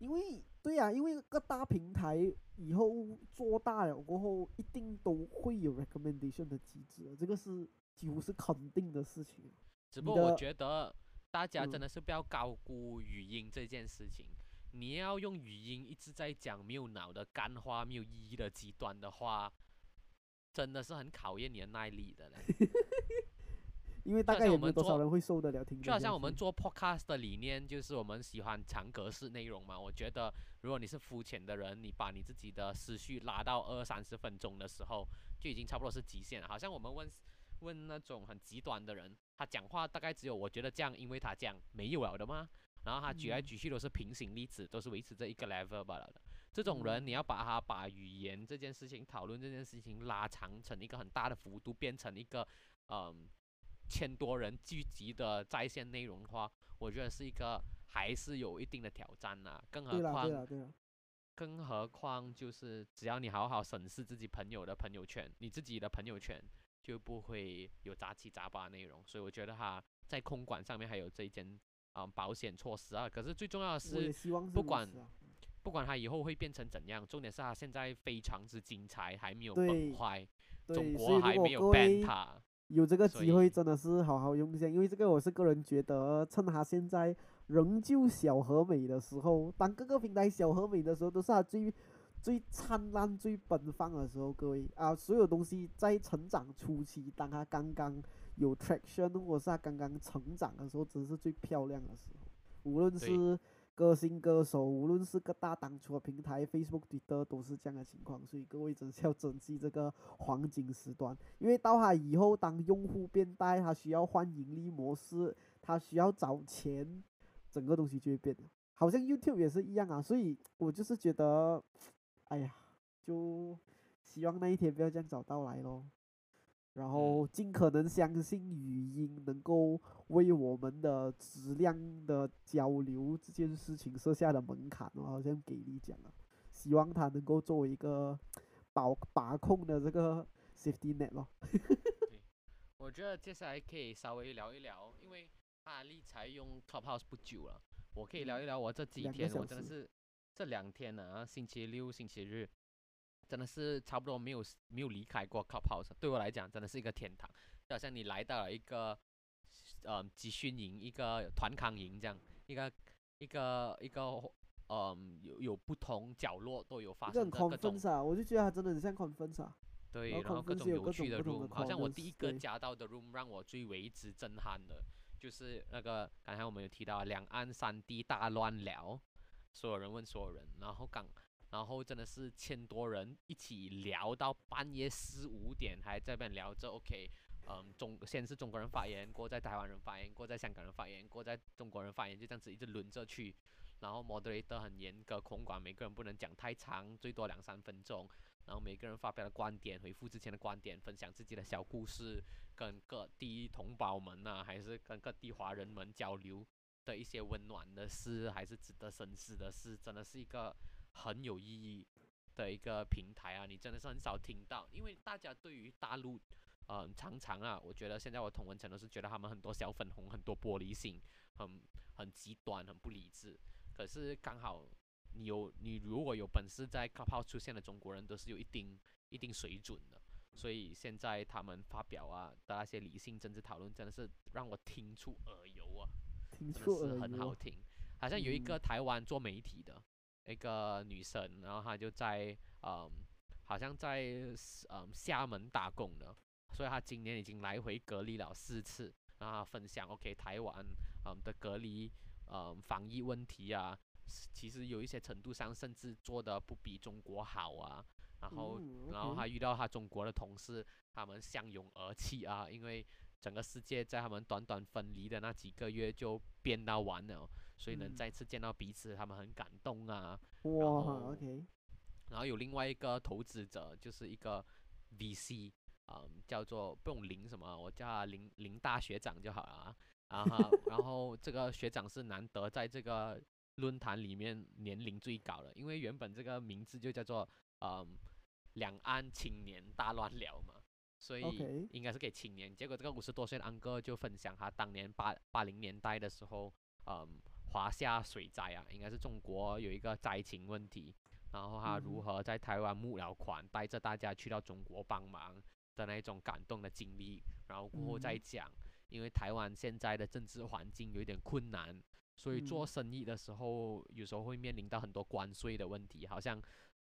C: 因为对呀、因为各大平台以后做大了过后，一定都会有 recommendation 的机制，这个是几乎是肯定的事情。
B: 只不过我觉得大家真
C: 嗯
B: 的是不要高估语音这件事情。你要用语音一直在讲没有脑的干话、没有意义的极端的话，真的是很考验你的耐力的嘞。
C: 因为大
B: 好
C: 概也没有多
B: 像我们多
C: 少人会受得了听
B: 就好像我们做 podcast 的理念，就是我们喜欢长格式内容嘛。我觉得，如果你是肤浅的人，你把你自己的思绪拉到二三十分钟的时候，就已经差不多是极限了。好像我们问问那种很极端的人，他讲话大概只有我觉得这样，因为他这样，没有了的吗？然后他举来
C: 嗯
B: 举去都是平行例子，都是维持这一个 level 罢了的。这种人，你
C: 嗯
B: 要把他把语言这件事情、讨论这件事情拉长成一个很大的幅度，变成一个嗯千多人聚集的在线内容的话，我觉得是一个还是有一定的挑战呐、更何况更何况就是只要你好好审视自己朋友的朋友圈，你自己的朋友圈就不会有杂七杂八的内容。所以我觉得哈在空管上面还有这一件啊、保险措施啊。可是最重要的是，不管不管他以后会变成怎样，重点是他现在非常之精彩，还没有崩坏，中国还没有
C: 位
B: 他。
C: 有这个机会真的是好好用一下，因为这个我是个人觉得，趁他现在仍旧小和美的时候，当各个平台小和美的时候，都是他最最灿烂、最奔放的时候。各位啊，所有东西在成长初期，当他刚刚有 traction 或是他刚刚成长的时候，真是最漂亮的时候。无论是歌星歌手，无论是各大当初的平台，Facebook、Twitter 都是这样的情况，所以各位真是要珍惜这个黄金时段，因为到他以后当用户变大，他需要换盈利模式，他需要找钱，整个东西就会变了。好像 YouTube 也是一样啊，所以我就是觉得，哎呀，就希望那一天不要这样早到来咯。然后尽可能相信语音能够为我们的质量的交流这件事情设下的门槛我，好像给你讲了，希望它能够作为一个把把控的这个 safety net 咯。
B: 我觉得接下来可以稍微聊一聊，因为阿丽才用 Clubhouse 不久了，我可以聊一聊我这几天，我真的是这两天呢、星期六、星期日，真的是差不多没有没有离开过 Clubhouse，对我来讲真的是一个天堂，就好像你来到了一个呃集训营、一个团康营这样，一个一个一个嗯有有不同角落都有发生的各种
C: conference 啊，我就觉得它真的很像 conference 啊。
B: 对，
C: 然后
B: 各种
C: 有
B: 趣的 room，好像我第一个
C: 对
B: 加到的 room 让我最为之震撼的，就是那个刚才我们有提到两岸三地大乱聊，所有人问所有人，然后刚然后真的是千多人一起聊到半夜四五点还在那边聊着，OK，嗯，中先是中国人发言，过在台湾人发言，过在香港人发言，过在中国人发言，就这样子一直轮着去。然后 moderator 很严格控管，每个人不能讲太长，最多两三分钟。然后每个人发表的观点，回复之前的观点，分享自己的小故事，跟各地同胞们呐、还是跟各地华人们交流的一些温暖的事，还是值得深思的事，真的是一个很有意义的一个平台啊！你真的是很少听到，因为大家对于大陆，嗯、常常啊，我觉得现在我同文层都是觉得他们很多小粉红，很多玻璃心，很很极端，很不理智。可是刚好你有你如果有本事在 Clubhouse 出现的中国人，都是有一定一定水准的。所以现在他们发表啊的那些理性政治讨论，真的是让我听出耳油啊，
C: 听
B: 真的
C: 出
B: 是很
C: 耳油啊。
B: 好听。好像有一个
C: 嗯
B: 台湾做媒体的一个女生，然后她就在嗯，好像在嗯厦门打工的，所以她今年已经来回隔离了四次，然后她分享 OK 台湾嗯的隔离嗯防疫问题啊，其实有一些程度上甚至做的不比中国好啊，然后
C: 嗯
B: 然后他遇到他中国的同事，他们相拥而泣啊，因为整个世界在他们短短分离的那几个月就变到完了，所以能
C: 嗯
B: 再次见到彼此，他们很感动啊。
C: 哇
B: 后
C: ，OK，
B: 然后有另外一个投资者，就是一个 VC，嗯，叫做不用林什么，我叫他林林大学长就好了啊。然后然后这个学长是难得在这个论坛里面年龄最高的，因为原本这个名字就叫做嗯两岸青年大乱聊嘛，所以应该是给青年。结果这个五十多岁的安哥就分享他当年八八零年代的时候，嗯华夏水灾啊，应该是中国有一个灾情问题，然后他如
C: 嗯
B: 何在台湾募了款，带着大家去到中国帮忙的那种感动的经历，然后过后再
C: 嗯。
B: 讲，因为台湾现在的政治环境有一点困难，所以做
C: 嗯
B: 生意的时候有时候会面临到很多关税的问题，好像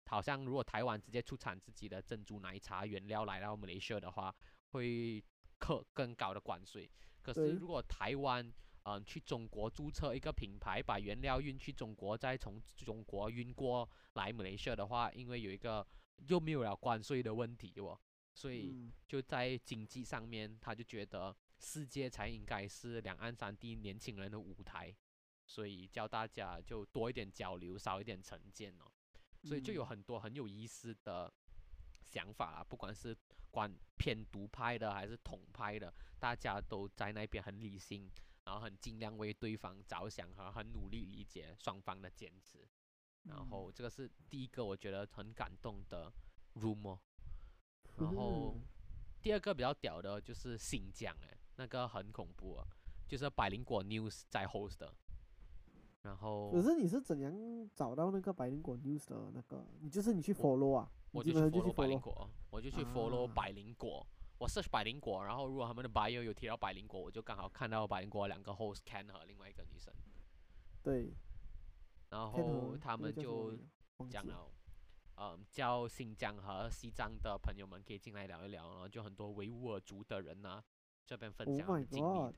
B: 好像如果台湾直接出产自己的珍珠奶茶原料来到马来西亚的话，会课更高的关税。可是如果台湾嗯，去中国注册一个品牌，把原料运去中国，再从中国运过来马来西亚的话，因为有一个又没有了关税的问题哦，所以
C: 嗯。
B: 就在经济上面，他就觉得世界才应该是两岸三地年轻人的舞台，所以教大家就多一点交流，少一点成见哦，所以就有
C: 嗯
B: 很多很有意思的想法啊，不管是关偏独派的还是统派的，大家都在那边很理性，然后很尽量为对方着想和很努力理解双方的坚持。然
C: 嗯
B: 后这个是第一个我觉得很感动的 room 哦。然后
C: 嗯
B: 第二个比较屌的就是新疆哎，那个很恐怖啊，就是百灵果 news 在 host 的。然后
C: 可是你是怎样找到那个百灵果 news 的那个？你就是你去 follow 啊？你
B: 我就去 follow 百灵
C: follow
B: 果，我就去 follow
C: 啊
B: 百灵果我 search 百灵果，然后如果他们的 bio 有提到百灵果，我就刚好看到百灵果两个 host Ken 和另外一个女生，
C: 对，
B: 然后他们就讲了，嗯，叫新疆和西藏的朋友们可以进来聊一聊，然后就很多维吾尔族的人呢、这边分
C: Oh
B: 享经历。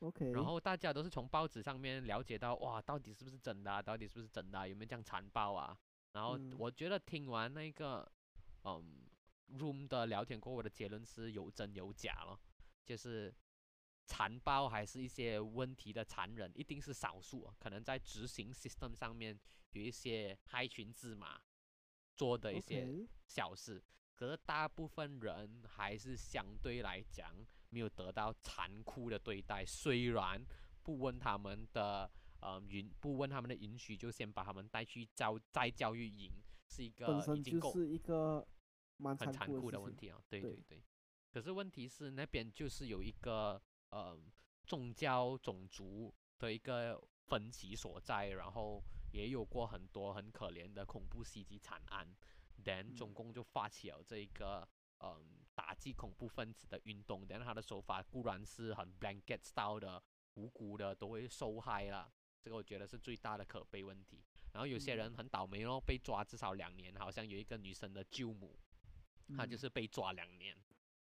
C: OK，
B: 然后大家都是从报纸上面了解到，哇，到底是不是真的、啊？到底是不是真的、啊？有没有这样残暴啊？然后
C: 嗯
B: 我觉得听完那个，嗯，Room 的聊天过后，我的结论是有真有假了，就是残暴还是一些问题的残忍，一定是少数啊，可能在执行 system 上面有一些害群之马做的一些小事，可是大部分人还是相对来讲没有得到残酷的对待，虽然不问他们的呃允不问他们的允许，就先把他们带去教在教育营，是一个已
C: 身就是一个蛮
B: 很残酷
C: 的
B: 问题啊，对
C: 对
B: 对对。可是问题是那边就是有一个呃宗教种族的一个分歧所在，然后也有过很多很可怜的恐怖袭击惨案，then 中
C: 嗯
B: 共就发起了这一个嗯打击恐怖分子的运动，then 他的手法固然是很 blanket style 的，无辜的都会受害了，这个我觉得是最大的可悲问题。然后有些
C: 嗯
B: 人很倒霉哦，被抓至少两年，好像有一个女生的舅母，她就
C: 嗯
B: 是被抓两年，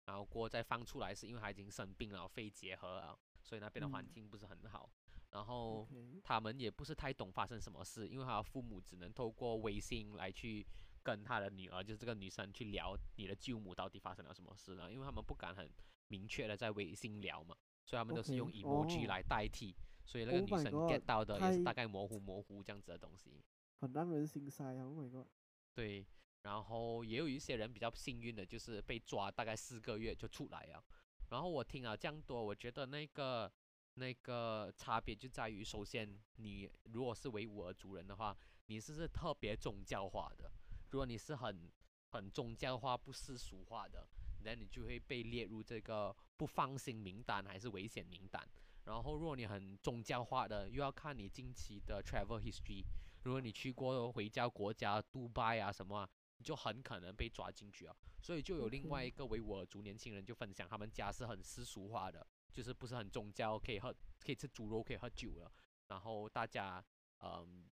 B: 然后过后再放出来，是因为他已经生病了，肺结核啊，所以那边的环
C: 嗯
B: 境不是很好。然后他们也不是太懂发生什么事，因为他的父母只能透过微信来去跟他的女儿，就是这个女生去聊你的舅母到底发生了什么事了，因为他们不敢很明确的在微信聊嘛，所以他们都是用 emoji
C: 哦
B: 来代替，所以那个
C: Oh
B: 女生 god，get 到的也是大概模糊模糊这样子的东西。
C: 很让人心塞啊！Oh my god，
B: 对，然后也有一些人比较幸运的，就是被抓大概四个月就出来了。然后我听了这样多，我觉得那个那个差别就在于，首先你如果是维吾尔族人的话，你是不是特别宗教化的；如果你是很很宗教化、不世俗化的，那你就会被列入这个不放心名单还是危险名单。然后，如果你很宗教化的，又要看你近期的 travel history。如果你去过回教国家，杜拜啊什么，就很可能被抓进去啊。所以就有另外一个维吾尔族年轻人就分享，他们家是很世俗化的，就是不是很宗教，可以喝可以吃猪肉，可以喝酒了。然后大家嗯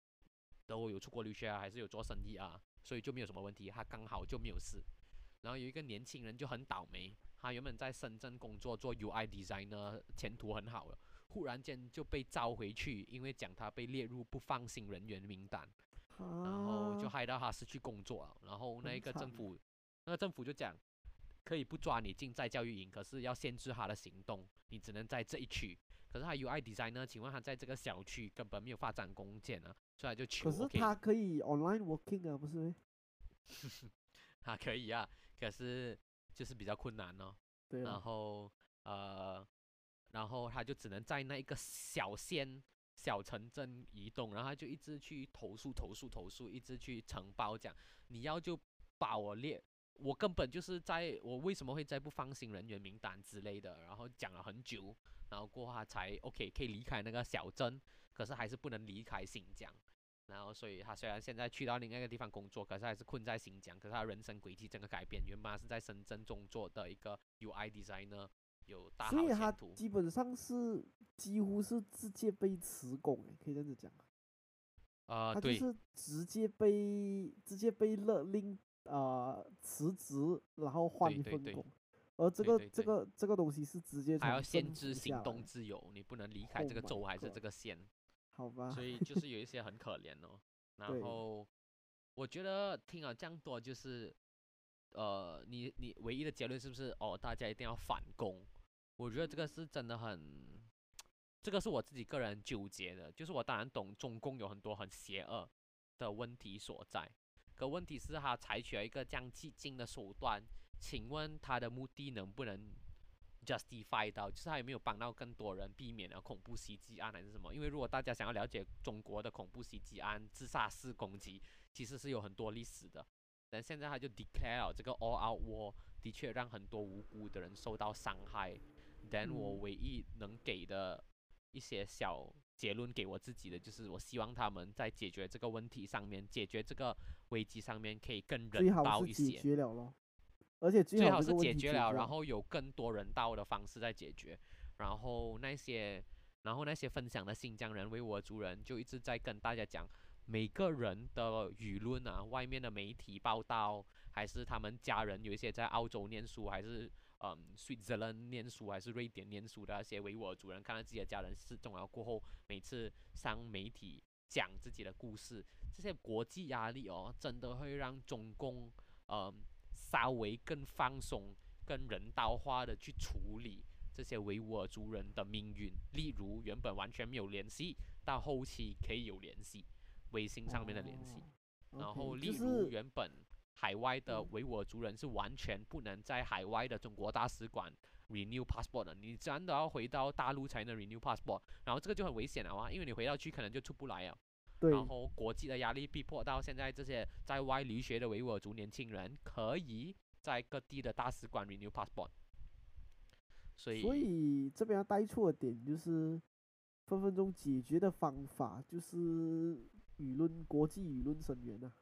B: 都有出国留学啊，还是有做生意啊，所以就没有什么问题，他刚好就没有事。然后有一个年轻人就很倒霉，他原本在深圳工作做 UI designer，前途很好了，忽然间就被召回去，因为讲他被列入不放心人员名单。然后就
C: 啊
B: 害到他失去工作了。然后那
C: 很惨
B: 个政府，那个政府就讲，可以不抓你进在教育营，可是要限制他的行动，你只能在这一区。可是他 UI designer，请问他在这个小区根本没有发展空间啊，所以他就求
C: 可是他可以 online working 啊，不是咩？
B: 他可以啊，可是就是比较困难哦。然
C: 对然，
B: 后呃，然后他就只能在那一个小县、小城镇移动，然后他就一直去投诉、投诉、投诉，一直去承包讲，你要就把我列，我根本就是在我为什么会在不放心人员名单之类的，然后讲了很久，然后过后他才 OK 可以离开那个小镇，可是还是不能离开新疆。然后，所以他虽然现在去到另外一个地方工作，可是还是困在新疆。可是他人生轨迹整个改变，原本是在深圳中做的一个 UI designer，有大好
C: 所以他。基本上是几乎是直接被辞工，诶，可以这样子讲。
B: 呃，
C: 他就
B: 对，
C: 是直接被直接被勒令呃辞职，然后换
B: 对对对
C: 一份工。而这个这个这个东西是直接
B: 还要限制行动自由，你不能离开
C: Oh
B: 这个州还是这个县。
C: 好吧？
B: 所以就是有一些很可怜哦。然后我觉得听了这样多，就是呃，你你唯一的结论是不是哦，大家一定要反攻？我觉得这个是真的很，这个是我自己个人纠结的。就是我当然懂中共有很多很邪恶的问题所在，可问题是他采取了一个这样激进的手段，请问他的目的能不能 justify 到，就是他有没有帮到更多人避免了恐怖袭击案还是什么？因为如果大家想要了解中国的恐怖袭击案、自杀式攻击，其实是有很多历史的。但现在他就 declare 这个 all out war，的确让很多无辜的人受到伤害。但我
C: 嗯
B: 唯一能给的一些小结论给我自己的，就是我希望他们在解决这个问题上面，解决这个危机上面可以更人道一些。
C: 决了咯。而且
B: 最
C: 好
B: 是解决了，然后有更多人道的方式在解决，然后那些，然后那些分享的新疆人、维吾尔族人就一直在跟大家讲，每个人的舆论啊，外面的媒体报道，还是他们家人有一些在澳洲念书，还是嗯，Switzerland 念书，还是瑞典念书的那些维吾尔族人，看到自己的家人失踪了过后，每次上媒体讲自己的故事，这些国际压力哦，真的会让中共嗯。稍微更放松、更人道化的去处理这些维吾尔族人的命运，例如原本完全没有联系，到后期可以有联系，微信上面的联系。然后，例如原本海外的维吾尔族人是完全不能在海外的中国大使馆 renew passport 的，你真的要回到大陆才能 renew passport。然后这个就很危险了啊，因为你回到去可能就出不来了。然后国际的压力逼迫到现在，这些在外留学的维吾尔族年轻人可以在各地的大使馆 renew passport。所以，
C: 所以这边要带出的点就是，分分钟解决的方法就是舆论、国际舆论声援啊。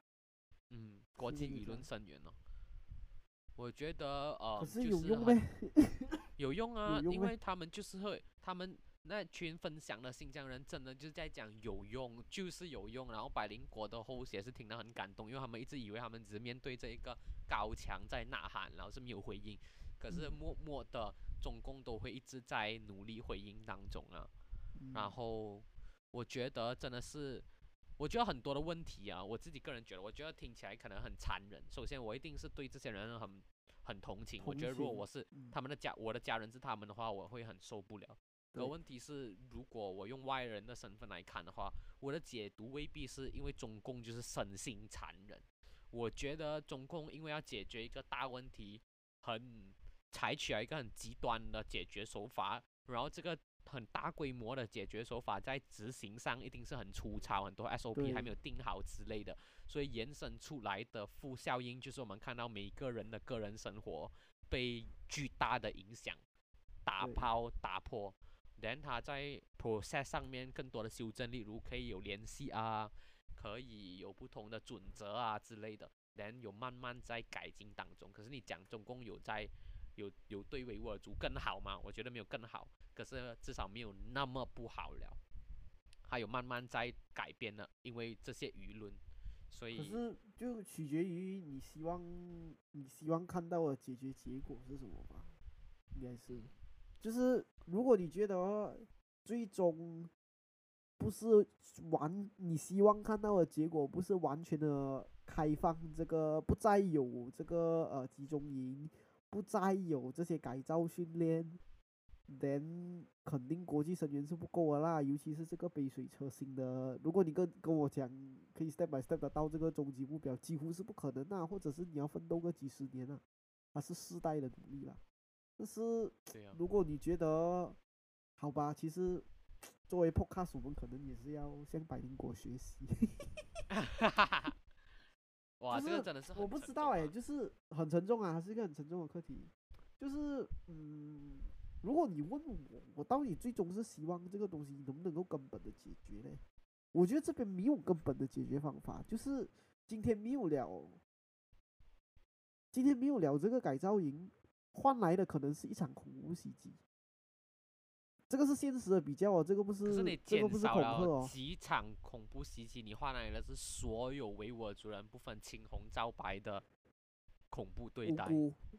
B: 嗯，国际舆论声援哦。我觉得呃，
C: 可是
B: 有
C: 用呗？
B: 有用啊，因为他们就是会他们。那群分享的新疆人真的就是在讲有用，就是有用。然后百灵国的后也是听得很感动，因为他们一直以为他们只是面对这一个高墙在呐喊，然后是没有回应。可是默默的，中共都会一直在努力回应当中啊。然后我觉得真的是，我觉得很多的问题啊，我自己个人觉得，我觉得听起来可能很残忍。首先，我一定是对这些人很很同情。我觉得如果我是他们的家，我的家人是他们的话，我会很受不了。可问题是，如果我用外人的身份来看的话，我的解读未必是因为中共就是身心残忍。我觉得中共因为要解决一个大问题，很采取了一个很极端的解决手法，然后这个很大规模的解决手法在执行上一定是很粗糙，很多 SOP 还没有定好之类的，所以延伸出来的负效应就是我们看到每个人的个人生活被巨大的影响，打抛打破。连他在 process 上面更多的修正，例如可以有联系啊，可以有不同的准则啊之类的，连有慢慢在改进当中。可是你讲中共有在有有对维吾尔族更好吗？我觉得没有更好，可是至少没有那么不好了。还有慢慢在改变了，因为这些舆论，所以
C: 可是就取决于你希望你希望看到的解决结果是什么吧？应该是。就是如果你觉得最终不是完，你希望看到的结果不是完全的开放，这个不再有这个呃集中营，不再有这些改造训练，then 肯定国际生源是不够的啦。尤其是这个杯水车薪的，如果你跟跟我讲可以 step by step 的到这个终极目标，几乎是不可能啊，或者是你要奋斗个几十年啊，它是世代的努力啦。但是，如果你觉得好吧，其实 作为 podcast，我们可能也是要向百灵果学习。
B: 哇，这个真的是
C: 我不知道哎，就是很沉重啊，它是一个很沉重的课题。就是嗯，如果你问我，我到底最终是希望这个东西能不能够根本的解决呢？我觉得这边没有根本的解决方法，就是今天没有了，今天没有了这个改造营。换来的可能是一场恐怖袭击，这个是现实的比较哦，这个不是，这个不是恐吓哦。
B: 几场恐怖袭击，你换来的是所有维吾尔族人不分青红皂白的恐怖对待。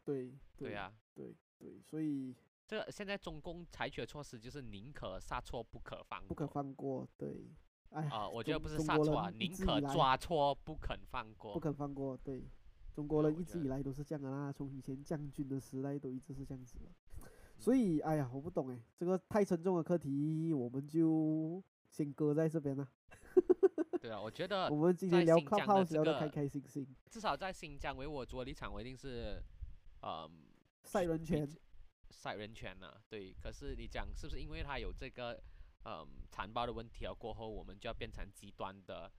C: 对
B: 对
C: 呀，对对，所以
B: 这个现在中共采取的措施就是宁可杀错不可放过，
C: 不可放过。对，哎
B: 啊，我觉得不是杀错啊，宁可抓错不肯放过，
C: 不肯放过，对。中国人一直以来都是这样的啦，从以前将军的时代都一直是这样子。所以，哎呀，我不懂哎，这个太沉重的课题，我们就先搁在这边了。
B: 对啊，我觉得
C: 我们今天聊聊得开开心心。
B: 至少在新疆维吾尔族的立场，我一定是，嗯，
C: 晒人权，
B: 晒人权呢？对。可是你讲是不是因为他有这个，嗯，残暴的问题啊？过后我们就要变成极端的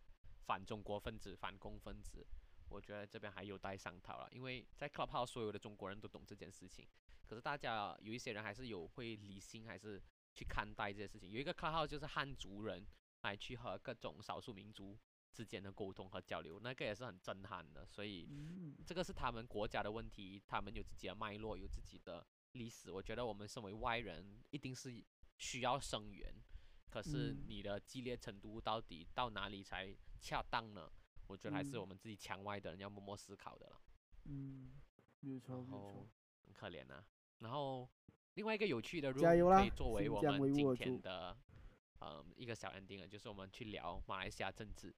B: 反中国分子、反共分子？我觉得这边还有待商讨了，因为在 Clubhouse 所有的中国人都懂这件事情，可是大家有一些人还是有会理性，还是去看待这些事情。有一个 Clubhouse 就是汉族人来去和各种少数民族之间的沟通和交流，那个也是很震撼的。所以
C: 嗯
B: 这个是他们国家的问题，他们有自己的脉络，有自己的历史。我觉得我们身为外人，一定是需要声援，可是
C: 嗯
B: 你的激烈程度到底到哪里才恰当呢？我觉得还是
C: 嗯
B: 我们自己墙外的人要默默思考的了。
C: 嗯，没有错
B: 然后
C: 没错。
B: 很可怜啊。然后另外一个有趣的 room
C: 加油啦
B: 可以作为我们今天的嗯一个小 ending 了，就是我们去聊马来西亚政治。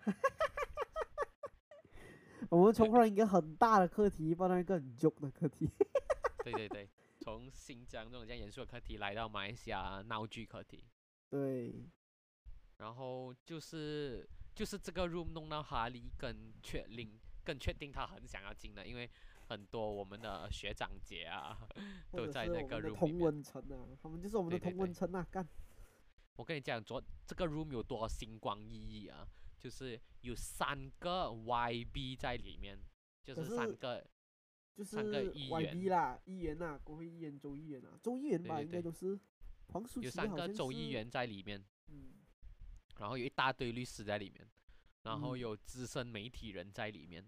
C: 我们从一个很大的课题，变到一个很 joke 的课题。
B: 对对对，从新疆这种这样严肃的课题来到马来西亚闹剧课题，
C: 对，
B: 然后就是就是这个 room 弄到哈利更确定更确定他很想要进的，因为很多我们的学长姐啊 都在那个
C: 们的同
B: room 里面。
C: 温层啊，他们就是我们的同温层啊，干。
B: 我跟你讲，昨这个 room 有多星光熠熠啊！就是有三个 YB 在里面，就是三
C: 是
B: 个
C: 就是
B: 三个议
C: YB
B: 员。
C: 啦，议员呐，国会议员、州议员啊，州议员吧，
B: 对对对。
C: 应该都是。黄舒
B: 有三个州议，员在里面，
C: 嗯，
B: 然后有一大堆律师在里面，然后
C: 嗯。
B: 有资深媒体人在里面，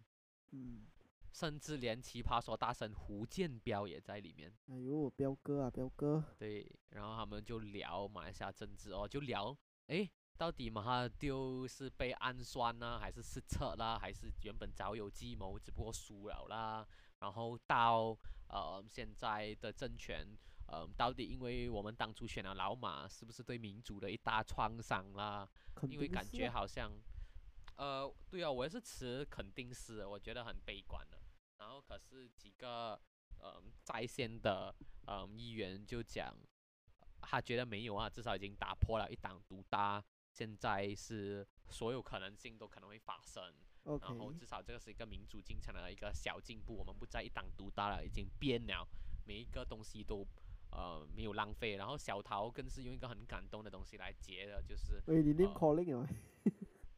C: 嗯，
B: 甚至连奇葩说大神胡建彪也在里面。
C: 哎呦，彪哥啊，彪哥，
B: 对，然后他们就聊马来西亚政治哦，就聊，哎，到底马哈丢是被暗算呢，还是失策啦，还是原本早有计谋，只不过输了啦？然后到呃现在的政权，呃，到底因为我们当初选了老马，是不是对民主的一大创伤啦？因为感觉好像，呃，对啊，我也是持肯定是，我觉得很悲观的。然后可是几个呃在线的呃议员就讲，他觉得没有啊，至少已经打破了一党独大，现在是所有可能性都可能会发生。然后至少这个是一个民主进程的一个小进步，我们不再一党独大了，已经变了，每一个东西都呃没有浪费。然后小桃更是用一个很感动的东西来结的，就是
C: 喂，你 name
B: 呃
C: calling 啊？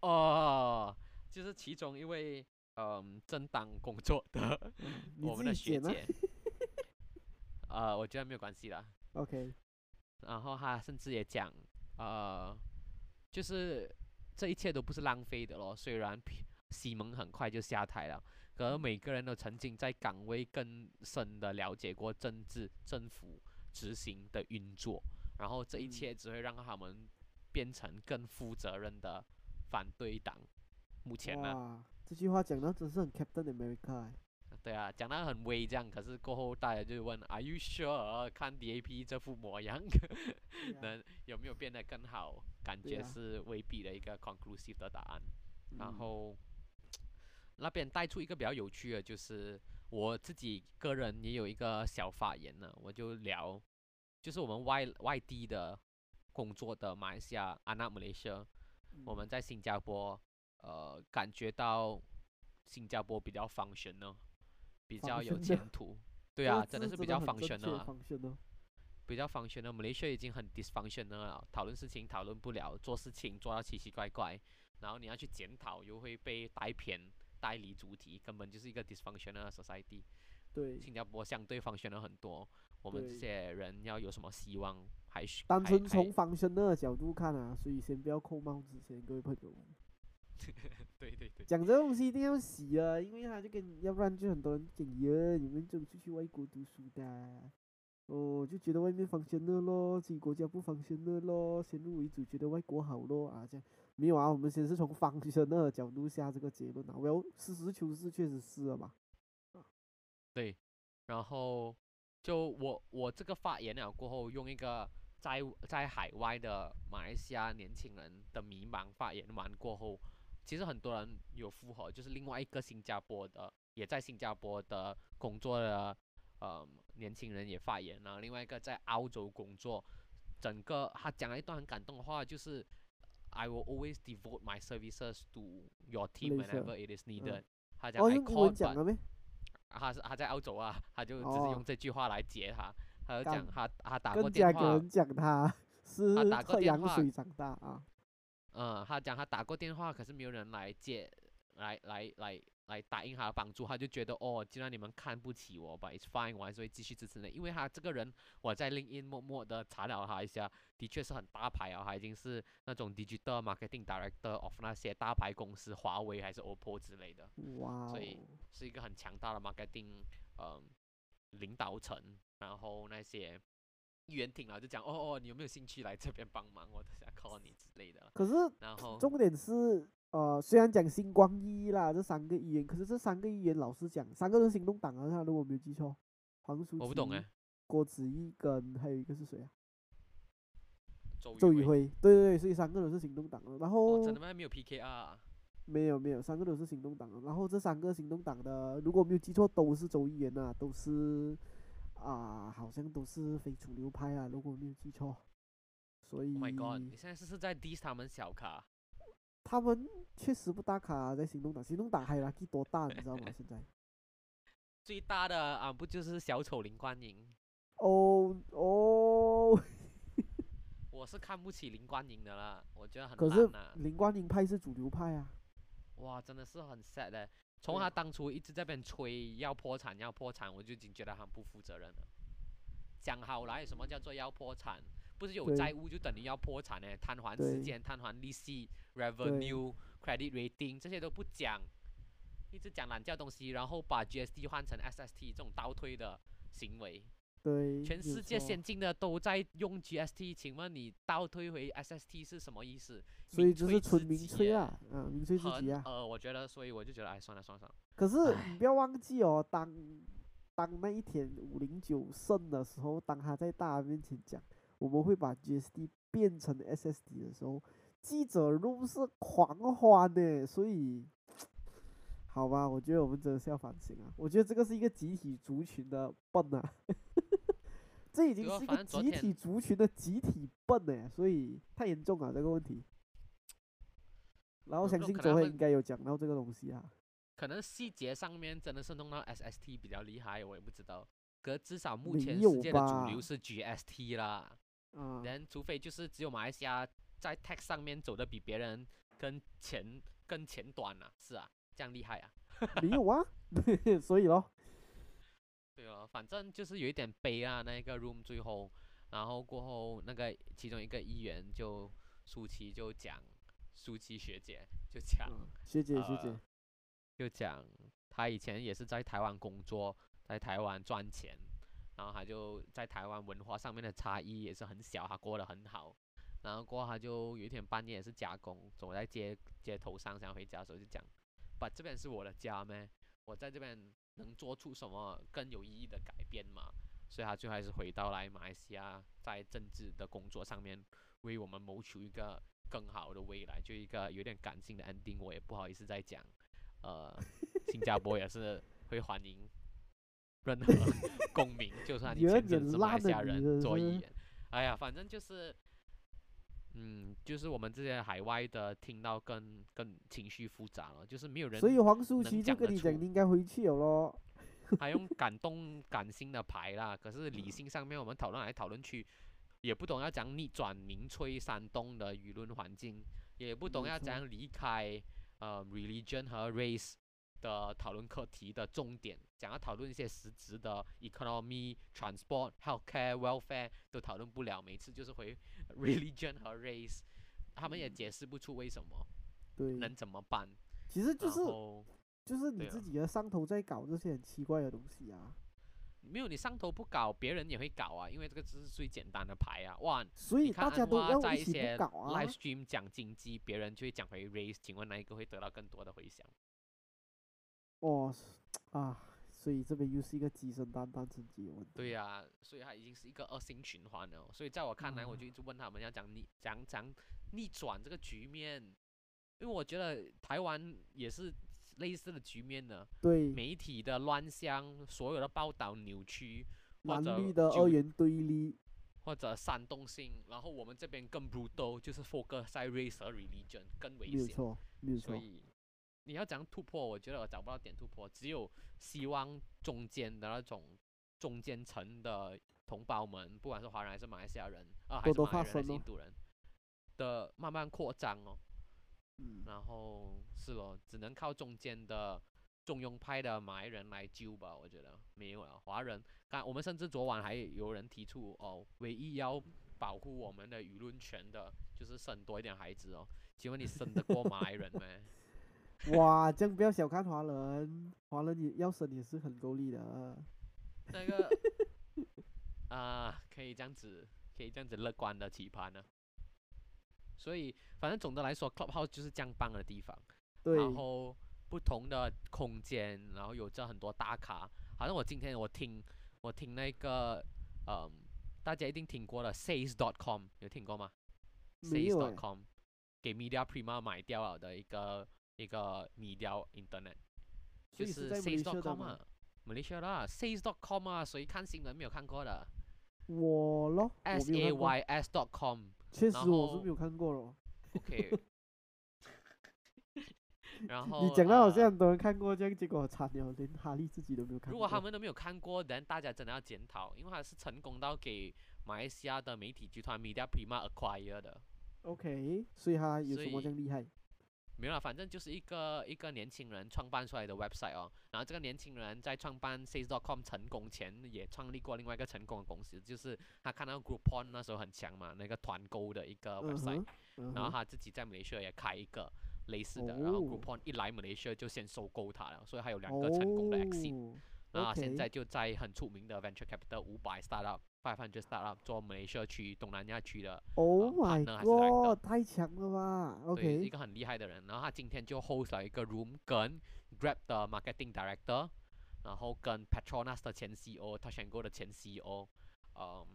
B: 哦，就是其中一位嗯正当工作的 我们的学姐，呃，我觉得没有关系啦。
C: ，OK，
B: 然后他甚至也讲，呃，就是这一切都不是浪费的咯。虽然西蒙很快就下台了，可是每个人都曾经在岗位更深的了解过政治、政府执行的运作，然后这一
C: 嗯
B: 切只会让他们变成更负责任的反对党。目前呢，
C: 哇，这句话讲的真是很 Captain America 哎。
B: 对啊，讲得很威这样，可是过后大家就问，Are you sure？看 DAP 这副模样，
C: 啊
B: 能有没有变得更好？感觉是未必的一个 conclusive 的答案。然
C: 嗯
B: 后 那边带出一个比较有趣的，就是我自己个人也有一个小发言呢，我就聊，就是我们外外地的工作的马来西亚安娜马来西亚，我
C: 嗯
B: 们在新加坡，呃，感觉到新加坡比较 function 呢，比较有前途。对啊，真的是比较 function 啊。
C: function
B: 比较来西亚已经很 dysfunctional 了，讨论事情讨论不了，做事情做到奇奇怪怪，然后你要去检讨又会被带偏、带离主题，根本就是一个 dysfunctional 的 society。
C: 对，
B: 新加坡相对 functional 很多，我们这些人要有什么希望，还是
C: 单纯从 function 的角度看啊，所以先不要扣帽子，先各位朋友。
B: 对对对，
C: 讲这东西一定要洗啊，因为他就跟，要不然就很多人讲呀，你们怎么出去外国读书的啊？哦，就觉得外面放生了咯，自己国家不放生了咯，先入为主，觉得外国好咯啊，这样没有啊，我们先是从放生的角度下这个结论啊，我要实事求是，确实是了嘛。
B: 对，然后就我我这个发言了过后，用一个在在海外的马来西亚年轻人的迷茫发言完过后，其实很多人有复合，就是另外一个新加坡的也在新加坡的工作的呃年轻人也发言了，另外一个在澳洲工作，整个他讲了一段很感动的话，就是 I will always devote my services to your team whenever it is needed、他讲
C: 哦英
B: called
C: 文讲了没？
B: 他是他在澳洲啊，他就只是
C: 哦。
B: 用这句话来接他，他就
C: 干
B: 讲他他打过
C: 更加
B: 电话，
C: 给人讲他是
B: 他打过
C: 喝
B: 电话
C: 羊水长大啊。
B: 嗯，他讲他打过电话，可是没有人来接，来来来来答应他的帮助，他就觉得哦，既然你们看不起我，but it's fine，我还是会继续支持你，因为他这个人，我在 LinkedIn 默默的查了他一下，的确是很大牌啊，他已经是那种 digital marketing director of 那些大牌公司，华为还是 OPPO 之类的，
C: 哇哦
B: 所，以是一个很强大的 marketing 呃领导层，然后那些议员听了就讲哦哦，你有没有兴趣来这边帮忙？我等下 call 你之类的，
C: 可是
B: 然后
C: 重点是，呃，虽然讲星光熠啦，这三个议员，可是这三个议员老实讲，三个人是行动党啊，他如果没有记错，黄淑琪
B: 我不懂哎，
C: 郭子仪跟还有一个是谁啊？
B: 周
C: 周宇
B: 宇辉，
C: 对对对，所以三个人是行动党的。然
B: 哦，
C: 后
B: 真的吗？没有 PKR 啊。
C: 没有没有，三个都是行动党。然后这三个行动党的，如果没有记错，都是州议员呐、都是啊、好像都是非主流派啊，如果没有记错。所以
B: Oh my god！你现在是是在 diss 他们小卡？
C: 他们确实不打卡在行动党，行动党还有 Lucky 多大，你知道吗？现在。
B: 最大的啊，不就是小丑林冠英？
C: 哦哦，
B: 我是看不起林冠英的啦，我觉得很
C: 可是
B: 烂啊。
C: 林冠英派是主流派啊。
B: 哇，真的是很 sad 的。从他当初一直在那边吹要破产要破产，我就已经觉得很不负责任了。讲好来，什么叫做要破产？不是有债务就等于要破产呢？摊还时间、摊还利息、revenue、credit rating 这些都不讲，一直讲懒觉东西，然后把 GST 换成 SST 这种倒推的行为。
C: 对，
B: 全世界先进的都在用 GST，请问你倒退回 SST 是什么意思？
C: 所以就是纯民粹啊，啊，民粹自己啊。
B: 呃，我觉得，所以我就觉得，哎，算了算了算了，
C: 可是你不要忘记哦，当当那一天五零九胜的时候，当他在大家面前讲我们会把 GST 变成 SSD 的时候，记者入是狂欢的，所以。好吧，我觉得我们真的是要反省啊！我觉得这个是一个集体族群的笨啊，这已经是一个集体族群的集体笨呢，所以太严重了这个问题。然后
B: 有
C: 相信昨天应该有讲到这个东西啊。
B: 可能细节上面真的是弄到 SST 比较厉害，我也不知道。可至少目前世界的主流是 GST 啦，
C: 嗯，
B: 人除非就是只有马来西亚在 tax 上面走的比别人跟前跟前端啊，是啊，这样厉害啊。
C: 没有啊，所以咯，
B: 对啊，反正就是有一点悲啊，那个 room 最后，然后过后那个其中一个议员就舒淇就讲，舒淇学姐就讲，
C: 嗯学姐学姐
B: 呃，就讲她以前也是在台湾工作，在台湾赚钱，然后她就在台湾文化上面的差异也是很小，她过得很好。然后过后她就有一天半夜也是加工，走在街街头上想回家的时候就讲，把这边是我的家咩？我在这边能做出什么更有意义的改变嘛？所以他最后还是回到来马来西亚，在政治的工作上面为我们谋求一个更好的未来，就一个有点感性的 ending，我也不好意思再讲。呃，新加坡也是会欢迎任何 公民，就算你
C: 有
B: 前阵
C: 点
B: 是马来西亚人做议员。哎呀，反正就是，嗯，就是我们这些海外的听到更更情绪复杂了，就是没有人
C: 所以黄舒
B: 能
C: 淇就
B: 讲得
C: 跟你讲，你应该回去了咯。
B: 还用 感动感性的牌啦，可是理性上面我们讨论来讨论去，也不懂要讲逆转民粹煽动的舆论环境，也不懂要讲离开呃 religion 和 race 的讨论课题的重点，讲要讨论一些实质的 economy、transport、healthcare、welfare 都讨论不了，每次就是回 religion 和 race，他们也
C: 嗯
B: 解释不出为什么，
C: 对，
B: 能怎么办？
C: 其实就是就是你自己的上头在搞这些很奇怪的东西啊。
B: 没有你上头不搞，别人也会搞啊，因为这个只是最简单的牌啊。哇，
C: 所以大家都要
B: 在
C: 一起搞啊
B: live。stream 讲经济，别人就会讲回 race，请问哪一个会得到更多的回响？
C: 哦，啊，所以这边又是一个鸡生蛋，蛋生鸡的问题。
B: 对呀、所以它已经是一个恶性循环了。所以在我看来，我就
C: 啊
B: 一直问他们要讲逆讲讲逆转这个局面，因为我觉得台湾也是类似的局面呢。
C: 对，
B: 媒体的乱象，所有的报道扭曲，或
C: 蓝
B: 者
C: 绿的二元对立。
B: 或者煽动性，然后我们这边更 brutal，就是 focus 在 race 和 religion 更危险。
C: 没有错，没有错。
B: 所以你要讲突破，我觉得我找不到点突破，只有希望中间的那种中间层的同胞们，不管是华人还是马来西亚人，啊、还是马来人还是印度人的慢慢扩张哦。
C: 嗯，
B: 然后是咯，只能靠中间的中庸派的马来人来救吧，我觉得没有了。华人，刚我们甚至昨晚还有人提出哦，唯一要保护我们的舆论权的，就是生多一点孩子哦。请问你生得过马来人吗？
C: 哇，这样不要小看华人，华人也要生也是很够力的。
B: 那个 啊，可以这样子，可以这样子乐观的期盼呢。所以，反正总的来说，Clubhouse 就是这样棒的地方。
C: 对，
B: 然后不同的空间，然后有着很多大咖。好像我今天我听我听那个，嗯，大家一定听过了，Says.com 有听过吗？Says.com 给 Media Prima 买掉了的一个一个 Media Internet，就是 Says.com 啊，Malaysia 啦，Says.com 啊，谁看新闻没有看过的？
C: 我咯
B: ，S A Y S.com，
C: 确实我是没有看过咯。
B: OK。然后
C: 你讲到好像很多人看过这样，结果惨了，连哈利自己都没有看过。
B: 如果他们都没有看过，等大家真的要检讨，因为他是成功到给马来西亚的媒体集团 Media Prima acquire 的。
C: OK，所以他有什么这样厉害？
B: 没有了，反正就是一个一个年轻人创办出来的 website 哦。然后这个年轻人在创办 Sales.com 成功前，也创立过另外一个成功的公司，就是他看到 Groupon 那时候很强嘛，那个团购的一个 website，然后他自己在马来西亚也开一个。类似的，然后 Groupon 一来 Malaysia 就先收购他了，所以他有两个成功的 exit，然后现在就在很出名的 venture capital 五百 startup、five hundred startup 做 Malaysia 区、东南亚区的
C: Oh my god，太强了吧！OK，
B: 一个很厉害的人，然后他今天就 host 了一个 room 跟 Grab 的 marketing director，然后跟 Petronas 的前 CEO、t a s h a n g o 的前 CEO，嗯，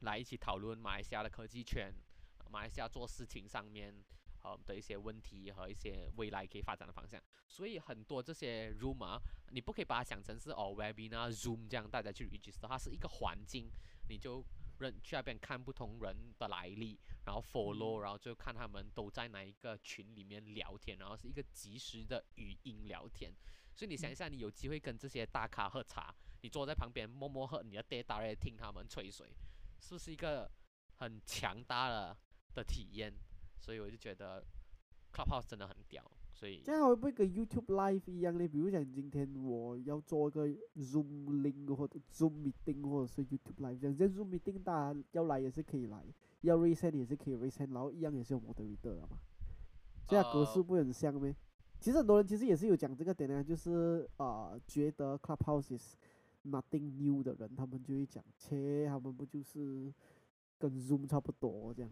B: 来一起讨论马来西亚的科技圈，马来西亚做事情上面。呃的一些问题和一些未来可以发展的方向，所以很多这些 room 啊，你不可以把它想成是哦 webinar zoom 这样大家去 register，它是一个环境，你就认去那边看不同人的来历，然后 follow，然后就看他们都在哪一个群里面聊天，然后是一个及时的语音聊天，所以你想一下，你有机会跟这些大咖喝茶，你坐在旁边默默喝你的 data 来听他们吹水，是不是一个很强大的的体验？所以我就觉得，Clubhouse 真的很屌。所以
C: 这样会不会跟 YouTube Live 一样呢？比如讲今天我要做一个 Zoom Link 或者 Zoom Meeting 或者是 YouTube Live，这样 Zoom Meeting 大家要来也是可以来，要 Resend 也是可以 Resend，然后一样也是有 Moderator 的嘛。这样格式不很像吗？其实很多人其实也是有讲这个点呢，就是啊，觉得 Clubhouse is nothing new 的人，他们就会讲，切，他们不就是跟 Zoom 差不多这样。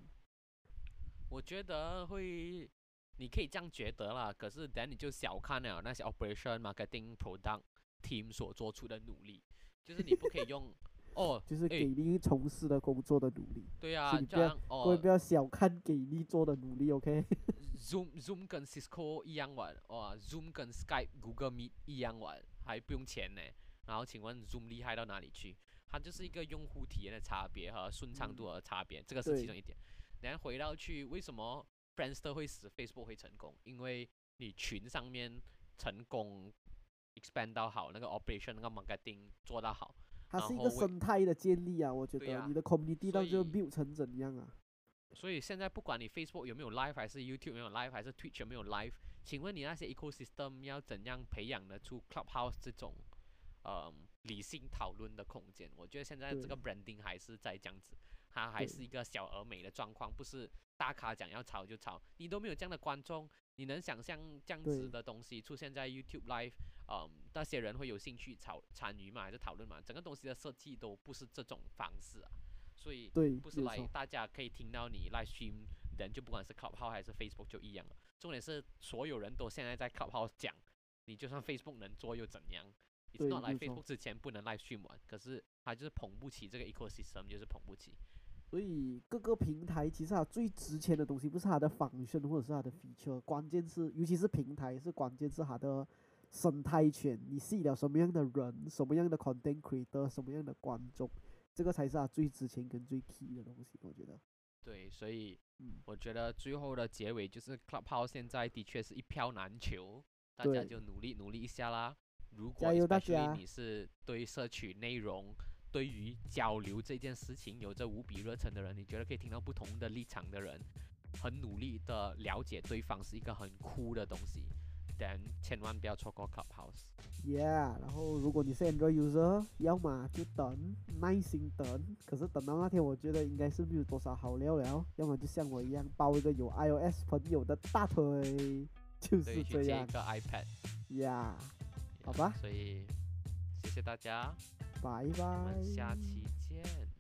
B: 我觉得会，你可以这样觉得啦。可是等你就小看了那些 operation marketing product team 所做出的努力，就是你不可以用 哦，
C: 就是给力从事的工作的努力。
B: 对啊，这样哦，
C: 各位不要小看给力做的努力，OK。
B: Zoom Zoom 跟 Cisco 一样玩，哇，Zoom 跟 Skype、Google Meet 一样玩，还不用钱呢。然后请问 Zoom 厉害到哪里去？它就是一个用户体验的差别和顺畅度的差别，这个是其中一点。然后回到去，为什么 Friendster 会死，Facebook 会成功？因为你群上面成功 expand 到好，那个 operation 那个 marketing 做到好，
C: 它是一个生态的建立啊。我觉得你的 community 到就 build 成怎样啊？
B: 所以现在不管你 Facebook 有没有 live，还是 YouTube 没有 live，还是 Twitch 有没有 live，请问你那些 ecosystem 要怎样培养得出 Clubhouse 这种呃理性讨论的空间？我觉得现在这个 branding 还是在这样子。它还是一个小而美的状况，不是大咖讲要炒就炒，你都没有这样的观众，你能想象这样子的东西出现在 YouTube Live，嗯，那些人会有兴趣炒参与嘛，还是讨论嘛？整个东西的设计都不是这种方式啊，所以不是来大家可以听到你 Live Stream 人就不管是 Clubhouse 还是 Facebook 就一样了，重点是所有人都现在在 Clubhouse 讲，你就算 Facebook 能做又怎样？你 not 来 Facebook 之前不能 Live Stream 玩，可是它就是捧不起这个 ecosystem，就是捧不起。
C: 所以各个平台其实它最值钱的东西不是它的仿生或者是它的 feature，关键是尤其是平台是关键是它的生态圈，你吸引了什么样的人，什么样的 content creator，什么样的观众，这个才是它最值钱跟最 key 的东西，我觉得。
B: 对，所以我觉得最后的结尾就是 Clubhouse 现在的确是一票难求，大家就努力努力一下啦。如果你是对摄取内容。对于交流这件事情有着无比热忱的人，你觉得可以听到不同的立场的人，很努力的了解对方是一个很酷的东西。then 千万不要错过 Clubhouse。
C: Yeah，然后如果你是 Android user，要么就等，耐心等。可是等到那天，我觉得应该是没有多少好料了。要么就像我一样，抱一个有 iOS 朋友的大腿，就是这样
B: 借一。个 iPad。
C: Yeah，好吧
B: 所以谢谢大家，
C: 拜拜。
B: 下期见。